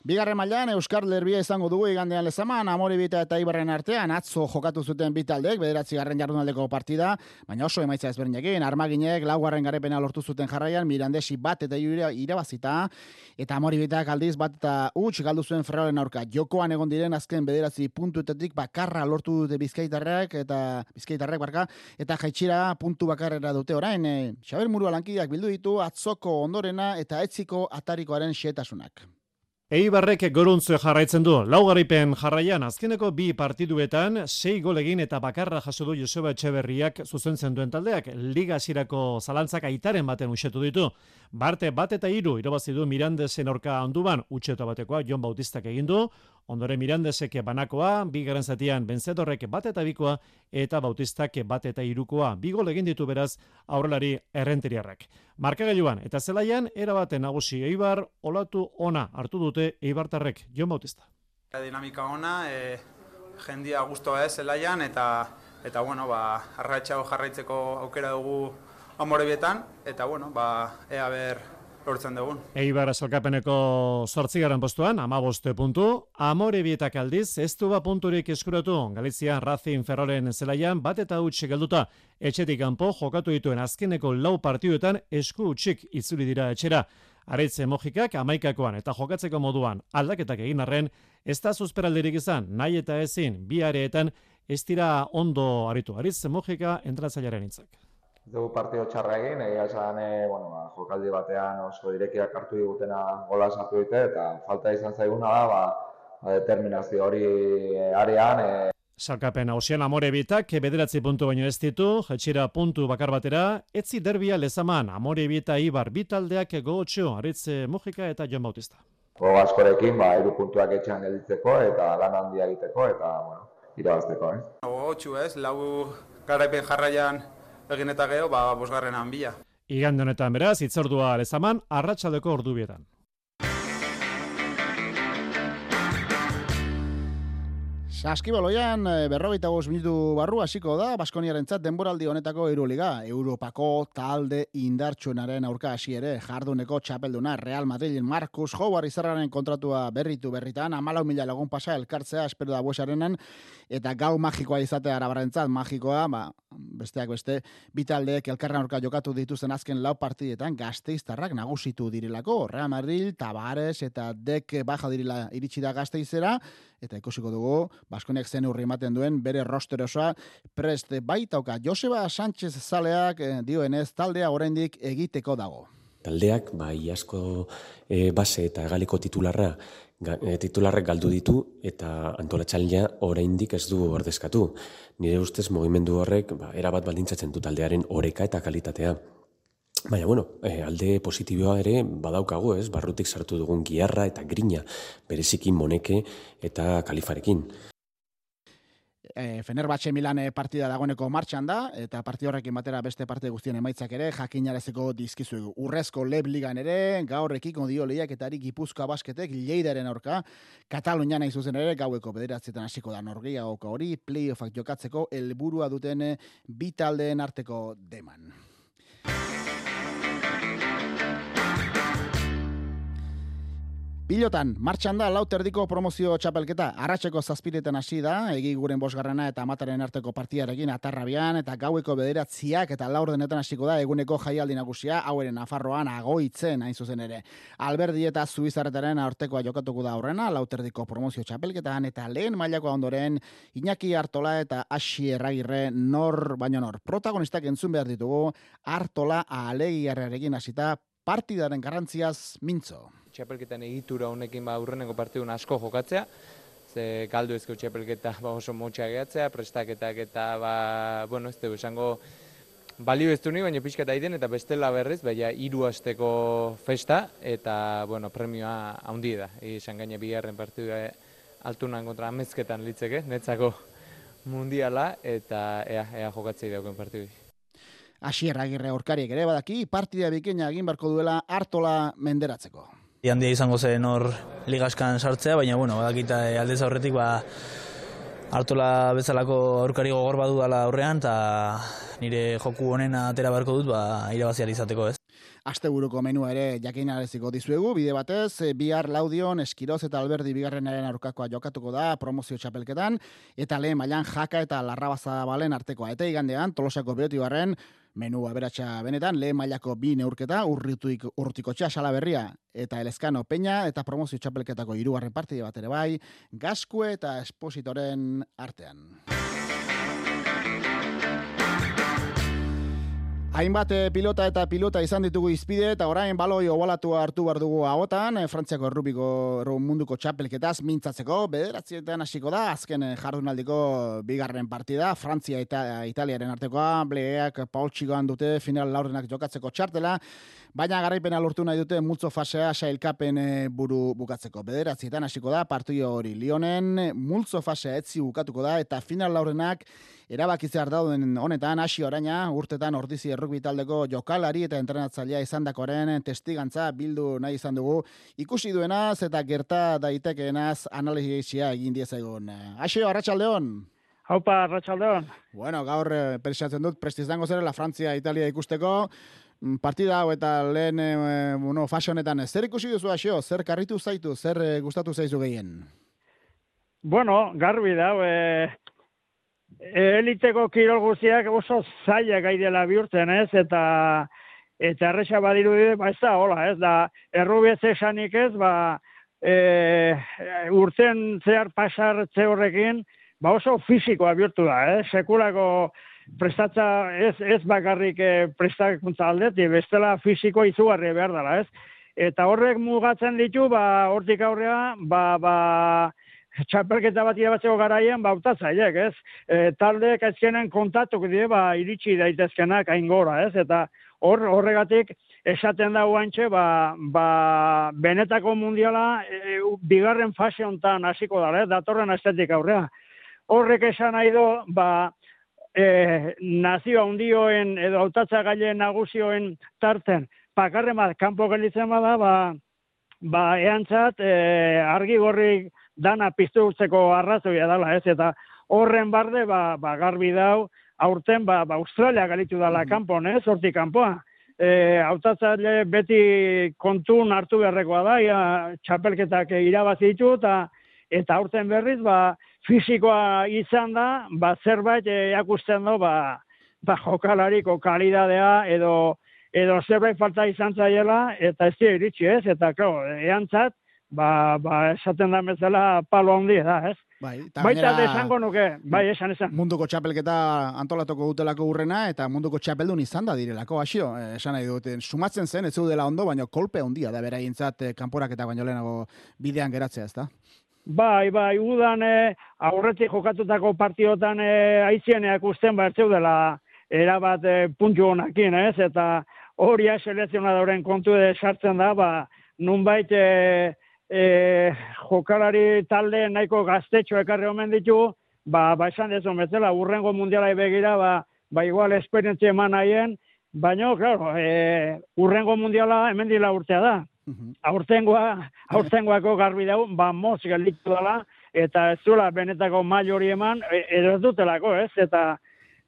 Bigarren mailan Euskar Lerbia izango dugu igandean lezaman, Amoribita eta Ibarren artean, atzo jokatu zuten bitaldek, bederatzi garren jardunaldeko partida, baina oso emaitza ezberdinekin, armaginek laugarren garepena lortu zuten jarraian, Mirandesi bat eta irabazita, eta Amoribitak aldiz bat eta huts galdu zuen ferraren aurka. Jokoan egon diren azken bederatzi puntuetetik bakarra lortu dute bizkaitarrek, eta bizkaitarrek barka, eta jaitxira puntu bakarrera dute orain. E, Xaber Murua lankideak bildu ditu atzoko ondorena eta etziko atarikoaren xetasunak. Eibarrek goruntzu jarraitzen du. Laugaripen jarraian azkeneko bi partiduetan sei golegin eta bakarra jaso du Joseba Etxeberriak zuzentzen duen taldeak liga hasierako zalantzak aitaren baten usetu ditu. Barte bat eta hiru irabazi du Mirandesen aurka onduban utxeta batekoa Jon Bautistak egin du. Ondore Mirandesek banakoa, bi garen zatian Benzedorrek bat eta bikoa eta Bautistak bat eta irukoa. Bi gol egin ditu beraz aurrelari errenteriarrak. Markagailuan eta zelaian erabaten nagusi Eibar olatu ona hartu dute Eibartarrek Jon Bautista. Dinamika ona, e, jendia gustoa ez zelaian eta eta bueno, ba jarraitzeko aukera dugu Amorebietan eta bueno, ba ea ber lortzen dugun. Eibar asalkapeneko sortzigaran postuan, amaboste puntu, amore bietak aldiz, ez du ba punturik eskuratu, Galizia Racing Ferroren zelaian, bat eta utxe gelduta, etxetik kanpo jokatu dituen azkeneko lau partiduetan esku utxik itzuli dira etxera. Aretze mojikak amaikakoan eta jokatzeko moduan aldaketak egin arren, ez da zuzperaldirik izan, nahi eta ezin, bi areetan, ez dira ondo aritu. Aritze mojika entratzailearen itzak dugu partio txarra egin, egia esan, e, bueno, ba, jokaldi batean oso irekiak hartu digutena gola sartu dute, eta falta izan zaiguna da, ba, ba determinazio hori eh, arean, e, Salkapen hausian amore bitak bederatzi puntu baino ez ditu, jetxira puntu bakar batera, etzi derbia lezaman, amore bita ibar bitaldeak gogotxo, aritze Mujika eta Jon Bautista. Gogo askorekin, ba, iru puntuak etxean gelditzeko eta lan handia egiteko eta, bueno, irabazteko, eh? Gogotxu ez, lau garaipen jarraian egin eta geho, ba, bosgarren hanbia. Igande honetan beraz, itzordua lezaman, arratsaldeko ordubietan. Saskibaloian eh, berrogeita goz minutu barru hasiko da, Baskoniaren denboraldi honetako Euroliga. Europako talde indartsuenaren aurka hasi ere, jarduneko txapelduna Real Madrid Marcus Howard izarraren kontratua berritu berritan, amalau mila lagun pasa elkartzea, espero da buesarenen, eta gau magikoa izatea arabarentzat, magikoa, ba, besteak beste, bitaldeek elkarren aurka jokatu dituzten azken lau partidetan gazteiztarrak nagusitu dirilako. Real Madrid, Tabares eta Dek baja dirila iritsi da gazteizera, eta ikusiko dugu, Baskoniak zen urri ematen duen, bere roster osoa prest baitauka. Joseba Sánchez zaleak eh, dioenez taldea oraindik egiteko dago. Taldeak, bai asko e, base eta galiko titularra, ga, e, titularrek galdu ditu eta antolatxalina oraindik ez du ordezkatu. Nire ustez, mugimendu horrek, ba, erabat baldintzatzen du taldearen oreka eta kalitatea. Baina, bueno, e, alde positiboa ere badaukagu, ez? Barrutik sartu dugun giarra eta grina, berezikin moneke eta kalifarekin. E, Fenerbahce Milan partida dagoeneko martxan da, eta partida horrekin batera beste parte guztien emaitzak ere, jakinarazeko dizkizu. Urrezko leb ligan ere, gaur ekiko dio lehiak eta ari gipuzkoa basketek leidaren aurka, Katalunian nahi zuzen ere, gaueko bederatzietan hasiko da norgia hori, playoffak jokatzeko helburua duten bitaldeen arteko deman. Pilotan, martxan da lauterdiko promozio txapelketa. Arratxeko zazpiretan hasi da, egi guren bosgarrena eta amataren arteko partiarekin atarrabian, eta gaueko bederatziak eta laur denetan hasiko da eguneko jaialdi nagusia, haueren Nafarroan agoitzen hain zuzen ere. Alberdi eta Zuizarretaren aurtekoa jokatuko da aurrena, lauterdiko promozio txapelketan, eta lehen mailako ondoren, Iñaki Artola eta Asi Erragirre nor baino nor. Protagonistak entzun behar ditugu, Artola alegiarrekin hasita partidaren garrantziaz mintzo txapelketan egitura honekin ba aurreneko partidun asko jokatzea, ze galdu ezko txapelketa ba oso motxa gehatzea, prestaketak eta ba, bueno, ez esango balio ez ni, baina pixka daiden eta bestela berriz, baina hiru asteko festa eta, bueno, premioa haundi da. Izan gaine bigarren partidua altunan kontra amezketan litzeke, netzako mundiala eta ea, ea jokatzei dauken partidu. Asierra agirre orkariek ere badaki, partida bikina egin barko duela hartola menderatzeko handia izango zen hor ligaskan sartzea, baina bueno, badakita eh, aldez aurretik ba hartola bezalako aurkari gogor badu dala aurrean eta nire joku honena atera beharko dut ba irabazial izateko, ez. Asteburuko menua ere jakinareziko dizuegu, bide batez, eh, bihar laudion, eskiroz eta alberdi bigarrenaren aurkakoa jokatuko da promozio txapelketan, eta lehen mailan jaka eta larrabaza balen artekoa. Eta igandean, tolosako behoti barren, Menu aberatsa benetan, lehen mailako bi neurketa, urrituik urtiko txa, salaberria eta elezkano peña, eta promozio txapelketako irugarren partide bat ere bai, gaskue eta espositoren artean. Hainbat eh, pilota eta pilota izan ditugu izpide eta orain baloi obalatu hartu behar dugu hagotan, eh, Frantziako errubiko munduko txapelketaz mintzatzeko, bederatzietan hasiko da, azken eh, jardunaldiko bigarren partida, Frantzia eta Italiaren artekoa, bleak Paul Txigoan dute final laurdenak jokatzeko txartela, Baina garaipena lortu nahi dute multzo fasea sailkapen buru bukatzeko. Bederatzietan hasiko da partio hori Lionen multzo fasea etzi bukatuko da eta final laurdenak erabakitzea dauden honetan hasi oraina urtetan ordizi errukbi taldeko jokalari eta entrenatzailea izandakoaren testigantza bildu nahi izan dugu ikusi duenaz eta gerta daitekeenaz analizia egin diezagun. Asio, Arratsaldeon. Haupa, Arratsaldeon. Bueno, gaur eh, dut prestizango zere la Frantzia Italia ikusteko partida hau eta lehen e, bueno, fase honetan zer ikusi duzu asio, zer karritu zaitu, zer e, gustatu zaizu gehien? Bueno, garbi da, e, eliteko kirol guztiak oso zaila gai dela bihurtzen, ez? Eta eta erresa badiru ba ez da, hola, ez da, errubez esanik ez, ba, e, urten zehar pasar horrekin, ba oso fisikoa bihurtu da, eh? Sekulako prestatza ez, ez bakarrik e, prestakuntza aldeti, bestela fisikoa izugarri behar dela, ez? Eta horrek mugatzen ditu, ba, hortik aurrea, ba, ba, txapelketa bat irabatzeko garaien, ba, utatzaiek, ez? E, taldeek azkenen kontatuk die, ba, iritsi daitezkenak hain gora, ez? Eta hor, horregatik, esaten da guantxe, ba, ba, benetako mundiala, e, bigarren fase hontan hasiko da, ez? Datorren estetik aurrea. Horrek esan nahi do, ba, e, nazio handioen edo autatza gailen naguzioen tarten, pakarren bat, kanpo gelditzen bada, ba, ba, eantzat, e, argi gorrik dana piztu urtzeko arrazoia dela, ez? Eta horren barde, ba, ba garbi dau, aurten, ba, ba Australia galitu dala mm. kanpon, ez? Horti kanpoa. E, autatzaile beti kontun hartu beharrekoa da, ia, txapelketak irabazi ditu, eta, eta aurten berriz, ba, fizikoa izan da, ba, zerbait eakusten du, ba, ba, jokalariko kalidadea edo edo zerbait falta izan zaiela, eta ez iritsi ez, eta, klo, eantzat, ba, ba, esaten da bezala palo handi da, ez? Bai, Baita desango nuke, bai, esan, esan. Munduko txapelketa antolatuko dutelako urrena, eta munduko txapeldun izan da direlako, asio, eh, esan nahi dut. Sumatzen zen, ez dela ondo, baina kolpe handia da bera intzat eh, kanporak eta baino lehenago bidean geratzea, ez da? Bai, bai, udan eh, aurretik jokatutako partiotan eh, aizieneak usten, ba, dela erabat eh, puntu honakin, ez? Eta hori selezionadoren kontu de sartzen da, ba, nunbait eh, e, jokalari talde nahiko gaztetxo ekarri omen ditu, ba, ba esan dezu bezala, urrengo mundiala begira, ba, ba igual esperientzia eman nahien, baina, claro, e, urrengo mundiala hemen dila urtea da. Aurtengoa, aurtengoako garbi dau, ba, moz gelditu dela, eta ez zuela benetako mail hori eman, e, edo ez dutelako, ez? Eta,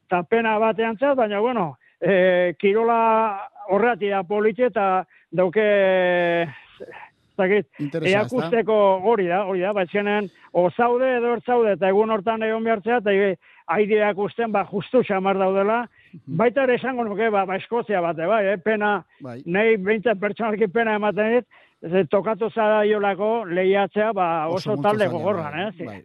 eta pena batean zaz, baina, bueno, e, kirola horreti da politxe, eta dauke zakit, eakusteko hori da, hori da, batxenen, o zaude edo zaude, eta egun hortan egon behartzea, eta haide eakusten, ba, justu xamar daudela, mhm. Baita ere esango nuke, ba, ba eskozia bate, bai, eh, pena, bai. nahi beintzat pertsonalki pena ematen dit, tokatu zara iolako lehiatzea, ba, oso, oso talde gogorran, bai, eh? Bai.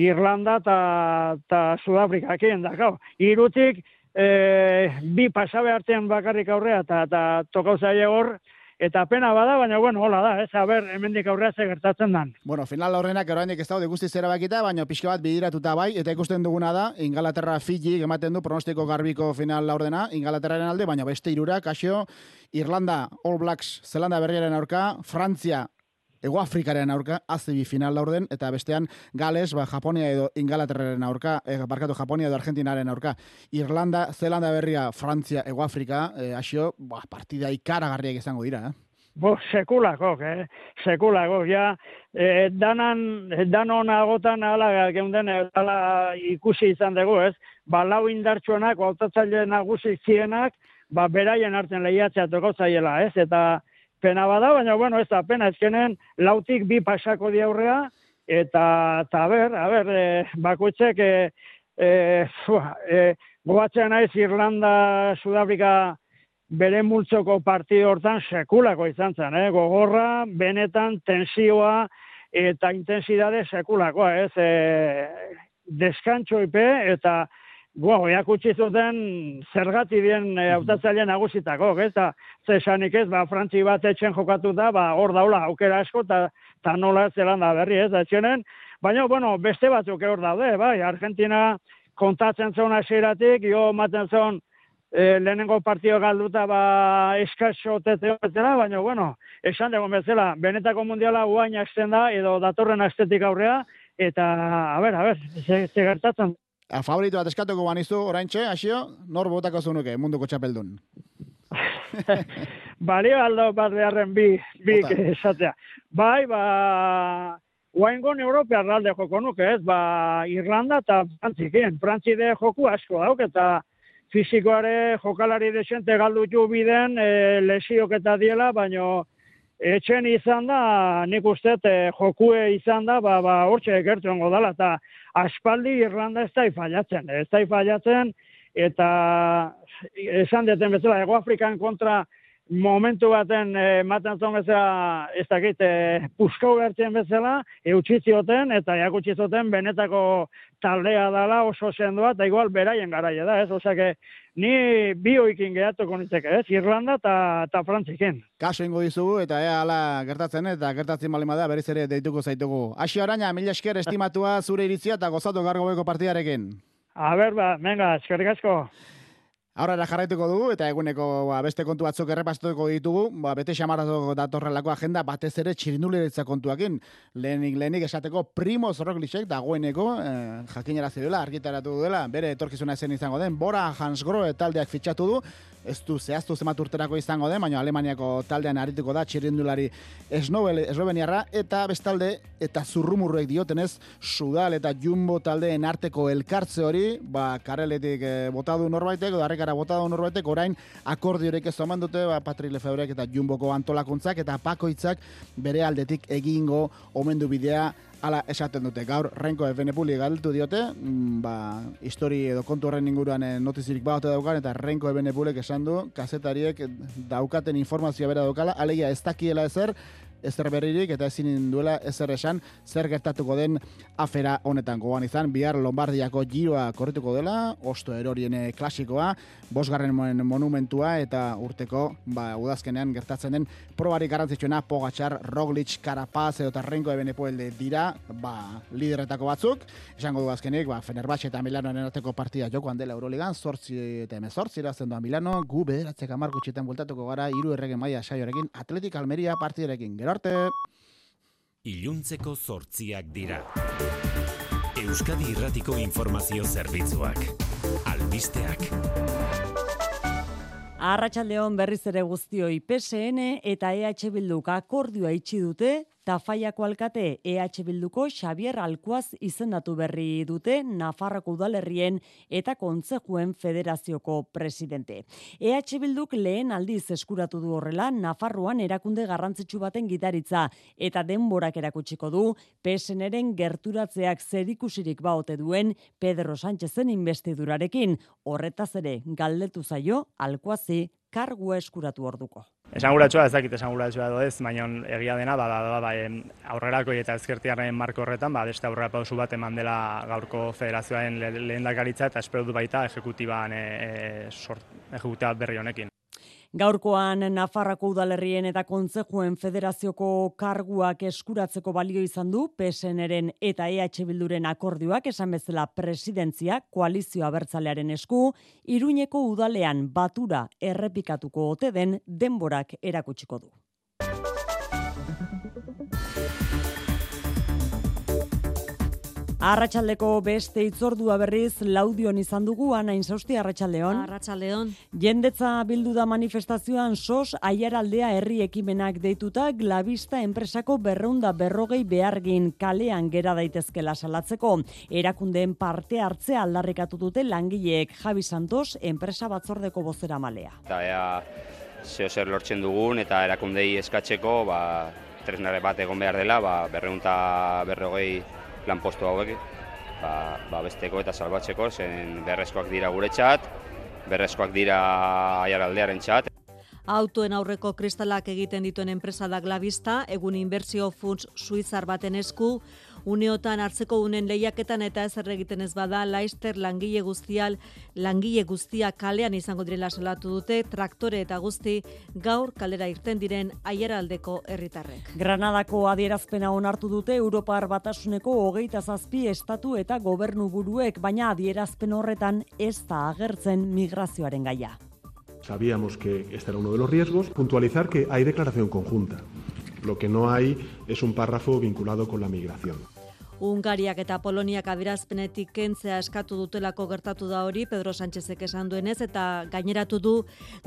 Irlanda eta Sudafrika, ekien da, gau. Irutik, eh, bi pasabe artean bakarrik aurrea, eta tokau zaila hor, eta pena bada, baina bueno, hola da, ez, haber, hemendik aurrea ze gertatzen dan. Bueno, final horrenak oraindik ez daude guzti zera bakita, baina pixka bat bidiratuta bai, eta ikusten duguna da, Ingalaterra Fiji ematen du pronostiko garbiko final laurdena, Ingalaterraren alde, baina beste irurak, asio, Irlanda, All Blacks, Zelanda berriaren aurka, Frantzia, Ego Afrikaren aurka, azibi final laurden, eta bestean Gales, ba, Japonia edo Ingalaterraren aurka, eh, barkatu Japonia edo Argentinaren aurka, Irlanda, Zelanda berria, Frantzia, Ego Afrika, eh, asio, ba, partida ikaragarriak izango dira, eh? Bo, sekulako, eh? sekulako, ja, eh, danan, danon agotan ala, geunden, ala ikusi izan dugu, ez? Ba, lau indartsuenak, autatzaile nagusi zienak, ba, beraien hartzen lehiatzea toko zaiela, ez? Eta, pena bada, baina, bueno, ez da, pena, ezkenen, lautik bi pasako di aurrea, eta, eta, ber, a ber, e, bakoitzek, e, e, e, gobatzen naiz Irlanda, Sudafrika, bere multzoko partido hortan sekulako izan zen, eh? gogorra, benetan, tensioa, eta intensidade sekulakoa, ez, e, deskantxo ipe, eta, Guau, eakutsi zuten zergati dien e, autatzaile nagusitako, ez da, ze esanik ez, ba, frantzi bat etxen jokatu da, ba, hor daula, aukera asko, eta ta nola zelanda berri, ez da, etxenen, baina, bueno, beste batzuk hor daude, bai, Argentina kontatzen zona esiratik, jo maten zon, e, lehenengo partio galduta, ba, eskaxo tete baina, bueno, esan dugu bezala, benetako mundiala guain hasten da, edo datorren astetik aurrea, eta, a ber, a ber, ze, ze gertatzen, A favorito bat eskatuko banizu, orain txe, asio, nor botako zunuke, munduko txapeldun. Balio aldo bat beharren bi, bi esatea. Bai, ba, guaingon Europea ralde joko nuke, ez, ba, Irlanda eta Frantzikien. Frantzi de joku asko dauk, eta fizikoare jokalari desente galdu ju biden, e, lesiok eta diela, baino, etxen izan da, nik uste, e, jokue izan da, ba, ba, hortxe ekertzen godala, eta aspaldi Irlanda ez da ifallatzen, ez da ifallatzen, eta esan deten bezala, Ego Afrikan kontra momentu baten eh, ematen zon bezala, ez dakit, e, puskau gertzen bezala, eutxi zioten eta jakutsi zuten benetako taldea dala oso sendoa, eta igual beraien garaia da, ez? Osea, ni bi oikin gehatuko nitzeke, ez? Irlanda eta ta Frantzikin. Kaso ingo dizugu eta ea ala gertatzen eta gertatzen balima da berriz ere deituko zaitugu. Asi oraina, mila esker estimatua zure iritzia eta gozatu gargo partidarekin. A ber, ba, venga, eskerrik asko. Aurrera jarraituko dugu eta eguneko ba, beste kontu batzuk errepastatuko ditugu, ba, bete xamarratuko datorrelako agenda batez ere txirinduleritza kontuakin. Lehenik, lehenik esateko Primoz Roglicek dagoeneko eh, jakinera zidela, argitaratu duela, bere etorkizuna zen izango den, Bora Hansgrohe taldeak fitxatu du, ez du zehaztu zemat urterako izango den, baina Alemaniako taldean arituko da txirindulari esloveniarra, eta bestalde, eta zurrumurruek diotenez, Sudal eta Jumbo taldeen arteko elkartze hori, ba, kareletik e, botadu norbaitek, darrekara botadu norbaitek, orain akordiorek ez oman dute, ba, Patrik Lefebrek eta Jumboko antolakuntzak, eta pakoitzak bere aldetik egingo omendu bidea Hala esaten dute, gaur renko Ebenepuli galtu diote, mm, ba, histori edo kontu horren inguruan eh, notizirik baute daukan, eta renko Ebenepulek esan du, kazetariek daukaten informazioa bera daukala, alegia ez dakiela ezer, ezer berririk eta ezin duela ezer esan zer gertatuko den afera honetan. Gogoan izan bihar Lombardiako giroa korrituko dela osto erorien eh, klasikoa bosgarren monumentua eta urteko ba, udazkenean gertatzen den probari garrantzitsuena Pogacar, Roglic, Carapaz edo Tarrenko Ebenepoelde dira ba, lideretako batzuk. Esango du azkenik ba, Fenerbahce eta Milanoen arteko partida jokoan dela Euroligan sortzi eta emezortzi irazten doa Milano. Gu bederatzek amarkutxetan bultatuko gara iru errege maia saiorekin Atletik Almeria partidarekin. Gero arte. Iluntzeko zortziak dira. Euskadi Irratiko Informazio Zerbitzuak. Albisteak. Arratxaldeon berriz ere guztioi PSN eta EH Bilduk akordioa itxi dute Tafaiako alkate EH Bilduko Xavier Alkuaz izendatu berri dute Nafarroko udalerrien eta kontzejuen federazioko presidente. EH Bilduk lehen aldiz eskuratu du horrela Nafarroan erakunde garrantzitsu baten gitaritza eta denborak erakutsiko du PSNren gerturatzeak zerikusirik baote duen Pedro Sánchezen investidurarekin. Horretaz ere galdetu zaio Alkuazi kargua eskuratu orduko. Esanguratsua ez dakit esanguratsua edo ez, baina egia dena bada da, ba, aurrerako eta ezkertiarren marko horretan, ba beste aurrera pausu bat eman dela gaurko federazioaren lehendakaritza eta espero du baita ejekutiban e, e, berri honekin. Gaurkoan Nafarrako udalerrien eta kontzejuen federazioko karguak eskuratzeko balio izan du PSNren eta EH Bilduren akordioak esan bezala presidentzia koalizio abertzalearen esku, Iruñeko udalean batura errepikatuko ote den denborak erakutsiko du. Arratxaldeko beste itzordua berriz laudion izan dugu, anain zausti, Arratxaldeon. Arratxaldeon. Jendetza bildu da manifestazioan sos aiaraldea herri ekimenak deituta glabista enpresako berreunda berrogei behargin kalean gera daitezkela salatzeko. Erakundeen parte hartze aldarrikatu dute langileek Javi Santos enpresa batzordeko bozera malea. Eta ea zeo zer lortzen dugun eta erakundei eskatzeko ba, tresnare bat egon behar dela ba, berreunda berrogei lanpostu hauek ba, ba besteko eta salbatzeko zen berrezkoak dira guretzat, berrezkoak dira aiaraldearen txat. Autoen aurreko kristalak egiten dituen enpresa da Glavista, egun inbertsio funts suizar baten esku, uneotan hartzeko unen lehiaketan eta ez egiten ez bada, laister langile guztial, langile guztia kalean izango direla salatu dute, traktore eta guzti gaur kalera irten diren aieraldeko herritarrek. Granadako adierazpena onartu dute Europar batasuneko hogeita zazpi estatu eta gobernu buruek, baina adierazpen horretan ez da agertzen migrazioaren gaia. Sabíamos que este era uno de los riesgos. Puntualizar que hay declaración conjunta. Lo que no hay es un párrafo vinculado con la migración. Ungariak eta Poloniak adierazpenetik kentzea eskatu dutelako gertatu da hori Pedro Sánchezek esan duenez eta gaineratu du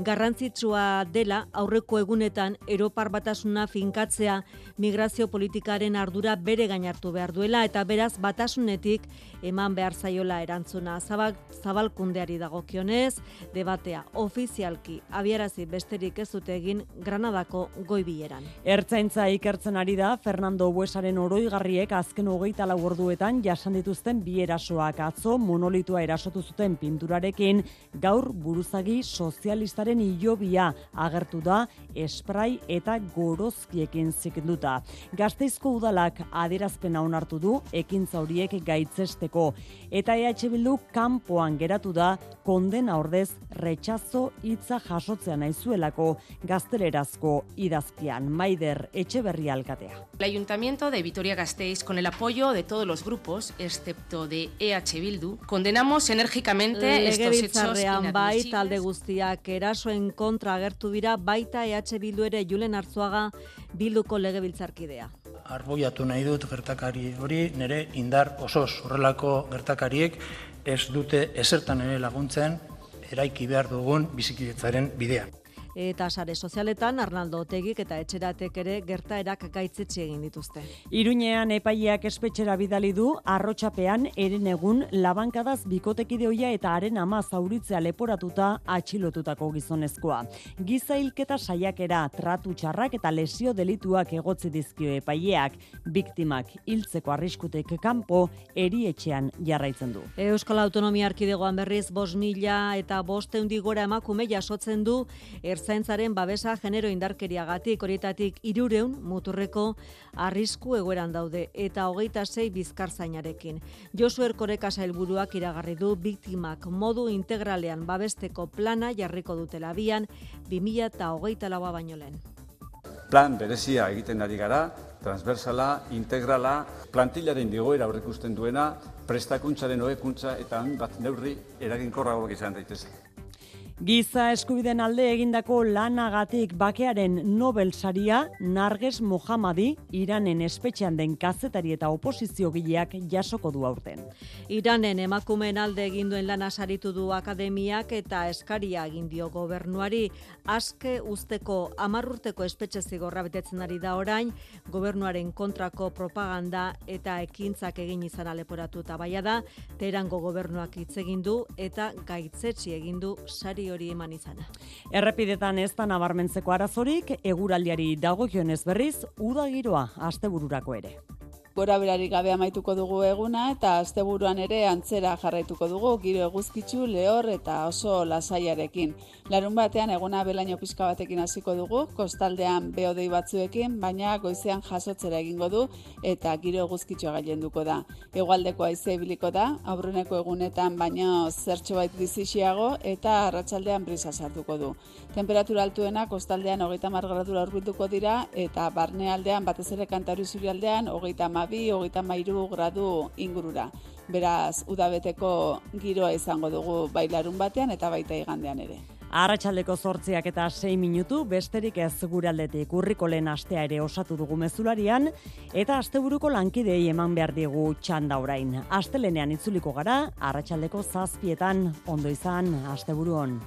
garrantzitsua dela aurreko egunetan Europar batasuna finkatzea migrazio politikaren ardura bere gainartu behar duela eta beraz batasunetik eman behar zaiola erantzuna zabak zabalkundeari dagokionez debatea ofizialki abiarazi besterik ez dute egin Granadako goibileran. Ertzaintza ikertzen ari da Fernando Buesaren oroigarriek azken hogeita hogeita lau orduetan jasan dituzten bi erasoak atzo monolitua erasotu zuten pinturarekin gaur buruzagi sozialistaren ilobia agertu da esprai eta gorozkiekin zikinduta. Gazteizko udalak adierazpena onartu du ekintza horiek gaitzesteko eta EH Bildu kanpoan geratu da kondena ordez retxazo hitza jasotzea naizuelako gaztelerazko idazkian Maider Etxeberria alkatea. El Ayuntamiento de Vitoria-Gasteiz, con el apoyo de todos los grupos, excepto de EH Bildu, condenamos enérgicamente estos hechos bai, talde guztiak erasoen kontra agertu dira, baita EH Bildu ere Julen Arzuaga Bilduko legebiltzarkidea. Arboiatu nahi dut gertakari hori, nire indar osoz. Horrelako gertakariek ez dute esertan ere laguntzen eraiki behar dugun bizikidetzaren bidean eta sare sozialetan Arnaldo Otegik eta Etxeratek ere gertaerak gaitzetxe egin dituzte. Iruñean epaileak espetxera bidali du arrotxapean eren egun labankadaz bikotekideoia eta haren ama zauritzea leporatuta atxilotutako gizonezkoa. Giza hilketa saiakera, tratu txarrak eta lesio delituak egotzi dizkio epaileak, biktimak hiltzeko arriskutek kanpo erietxean jarraitzen du. Euskal Autonomia Arkidegoan berriz bos mila eta bosteun gora emakume jasotzen du er ertzaintzaren babesa genero indarkeriagatik horietatik irureun muturreko arrisku egoeran daude eta hogeita zei bizkarzainarekin. Josu Erkoreka sailburuak iragarri du biktimak modu integralean babesteko plana jarriko dutela bian 2000 eta hogeita laua baino lehen. Plan berezia egiten ari gara, transversala, integrala, plantillaren digoera aurrikusten duena, prestakuntzaren hoekuntza eta bat neurri eraginkorragoak izan daitezen. Giza eskubiden alde egindako lanagatik bakearen Nobel saria Narges Mohammadi Iranen espetxean den kazetari eta oposizio gileak jasoko du aurten. Iranen emakumeen alde eginduen lana saritu du akademiak eta eskaria egin dio gobernuari aske usteko amarrurteko espetxe zigorra betetzen ari da orain gobernuaren kontrako propaganda eta ekintzak egin izan aleporatu eta baia da terango gobernuak hitz egin du eta gaitzetsi egin du sari hori eman izana. Errepidetan ez da nabarmentzeko arazorik, eguraldiari dagokionez berriz, uda giroa astebururako ere gora berari gabe amaituko dugu eguna eta asteburuan ere antzera jarraituko dugu giro eguzkitzu lehor eta oso lasaiarekin. Larun batean eguna belaino pizka batekin hasiko dugu, kostaldean beodei batzuekin, baina goizean jasotzera egingo du eta giro eguzkitsua gailenduko da. Egualdeko haize ibiliko da, aurreneko egunetan baino zertxo bait dizixiago eta arratsaldean brisa sartuko du. Temperatura altuena kostaldean hogeita margradura urbilduko dira eta barnealdean batez ere kantari zurialdean hogeita amabi, hogeita mairu gradu ingurura. Beraz, udabeteko giroa izango dugu bailarun batean eta baita igandean ere. Arratxaldeko zortziak eta 6 minutu, besterik ez gure aldetik urriko lehen astea ere osatu dugu mezularian, eta asteburuko lankidei eman behar digu txanda orain. Astelenean itzuliko gara, arratsaldeko zazpietan, ondo izan, asteburu hon.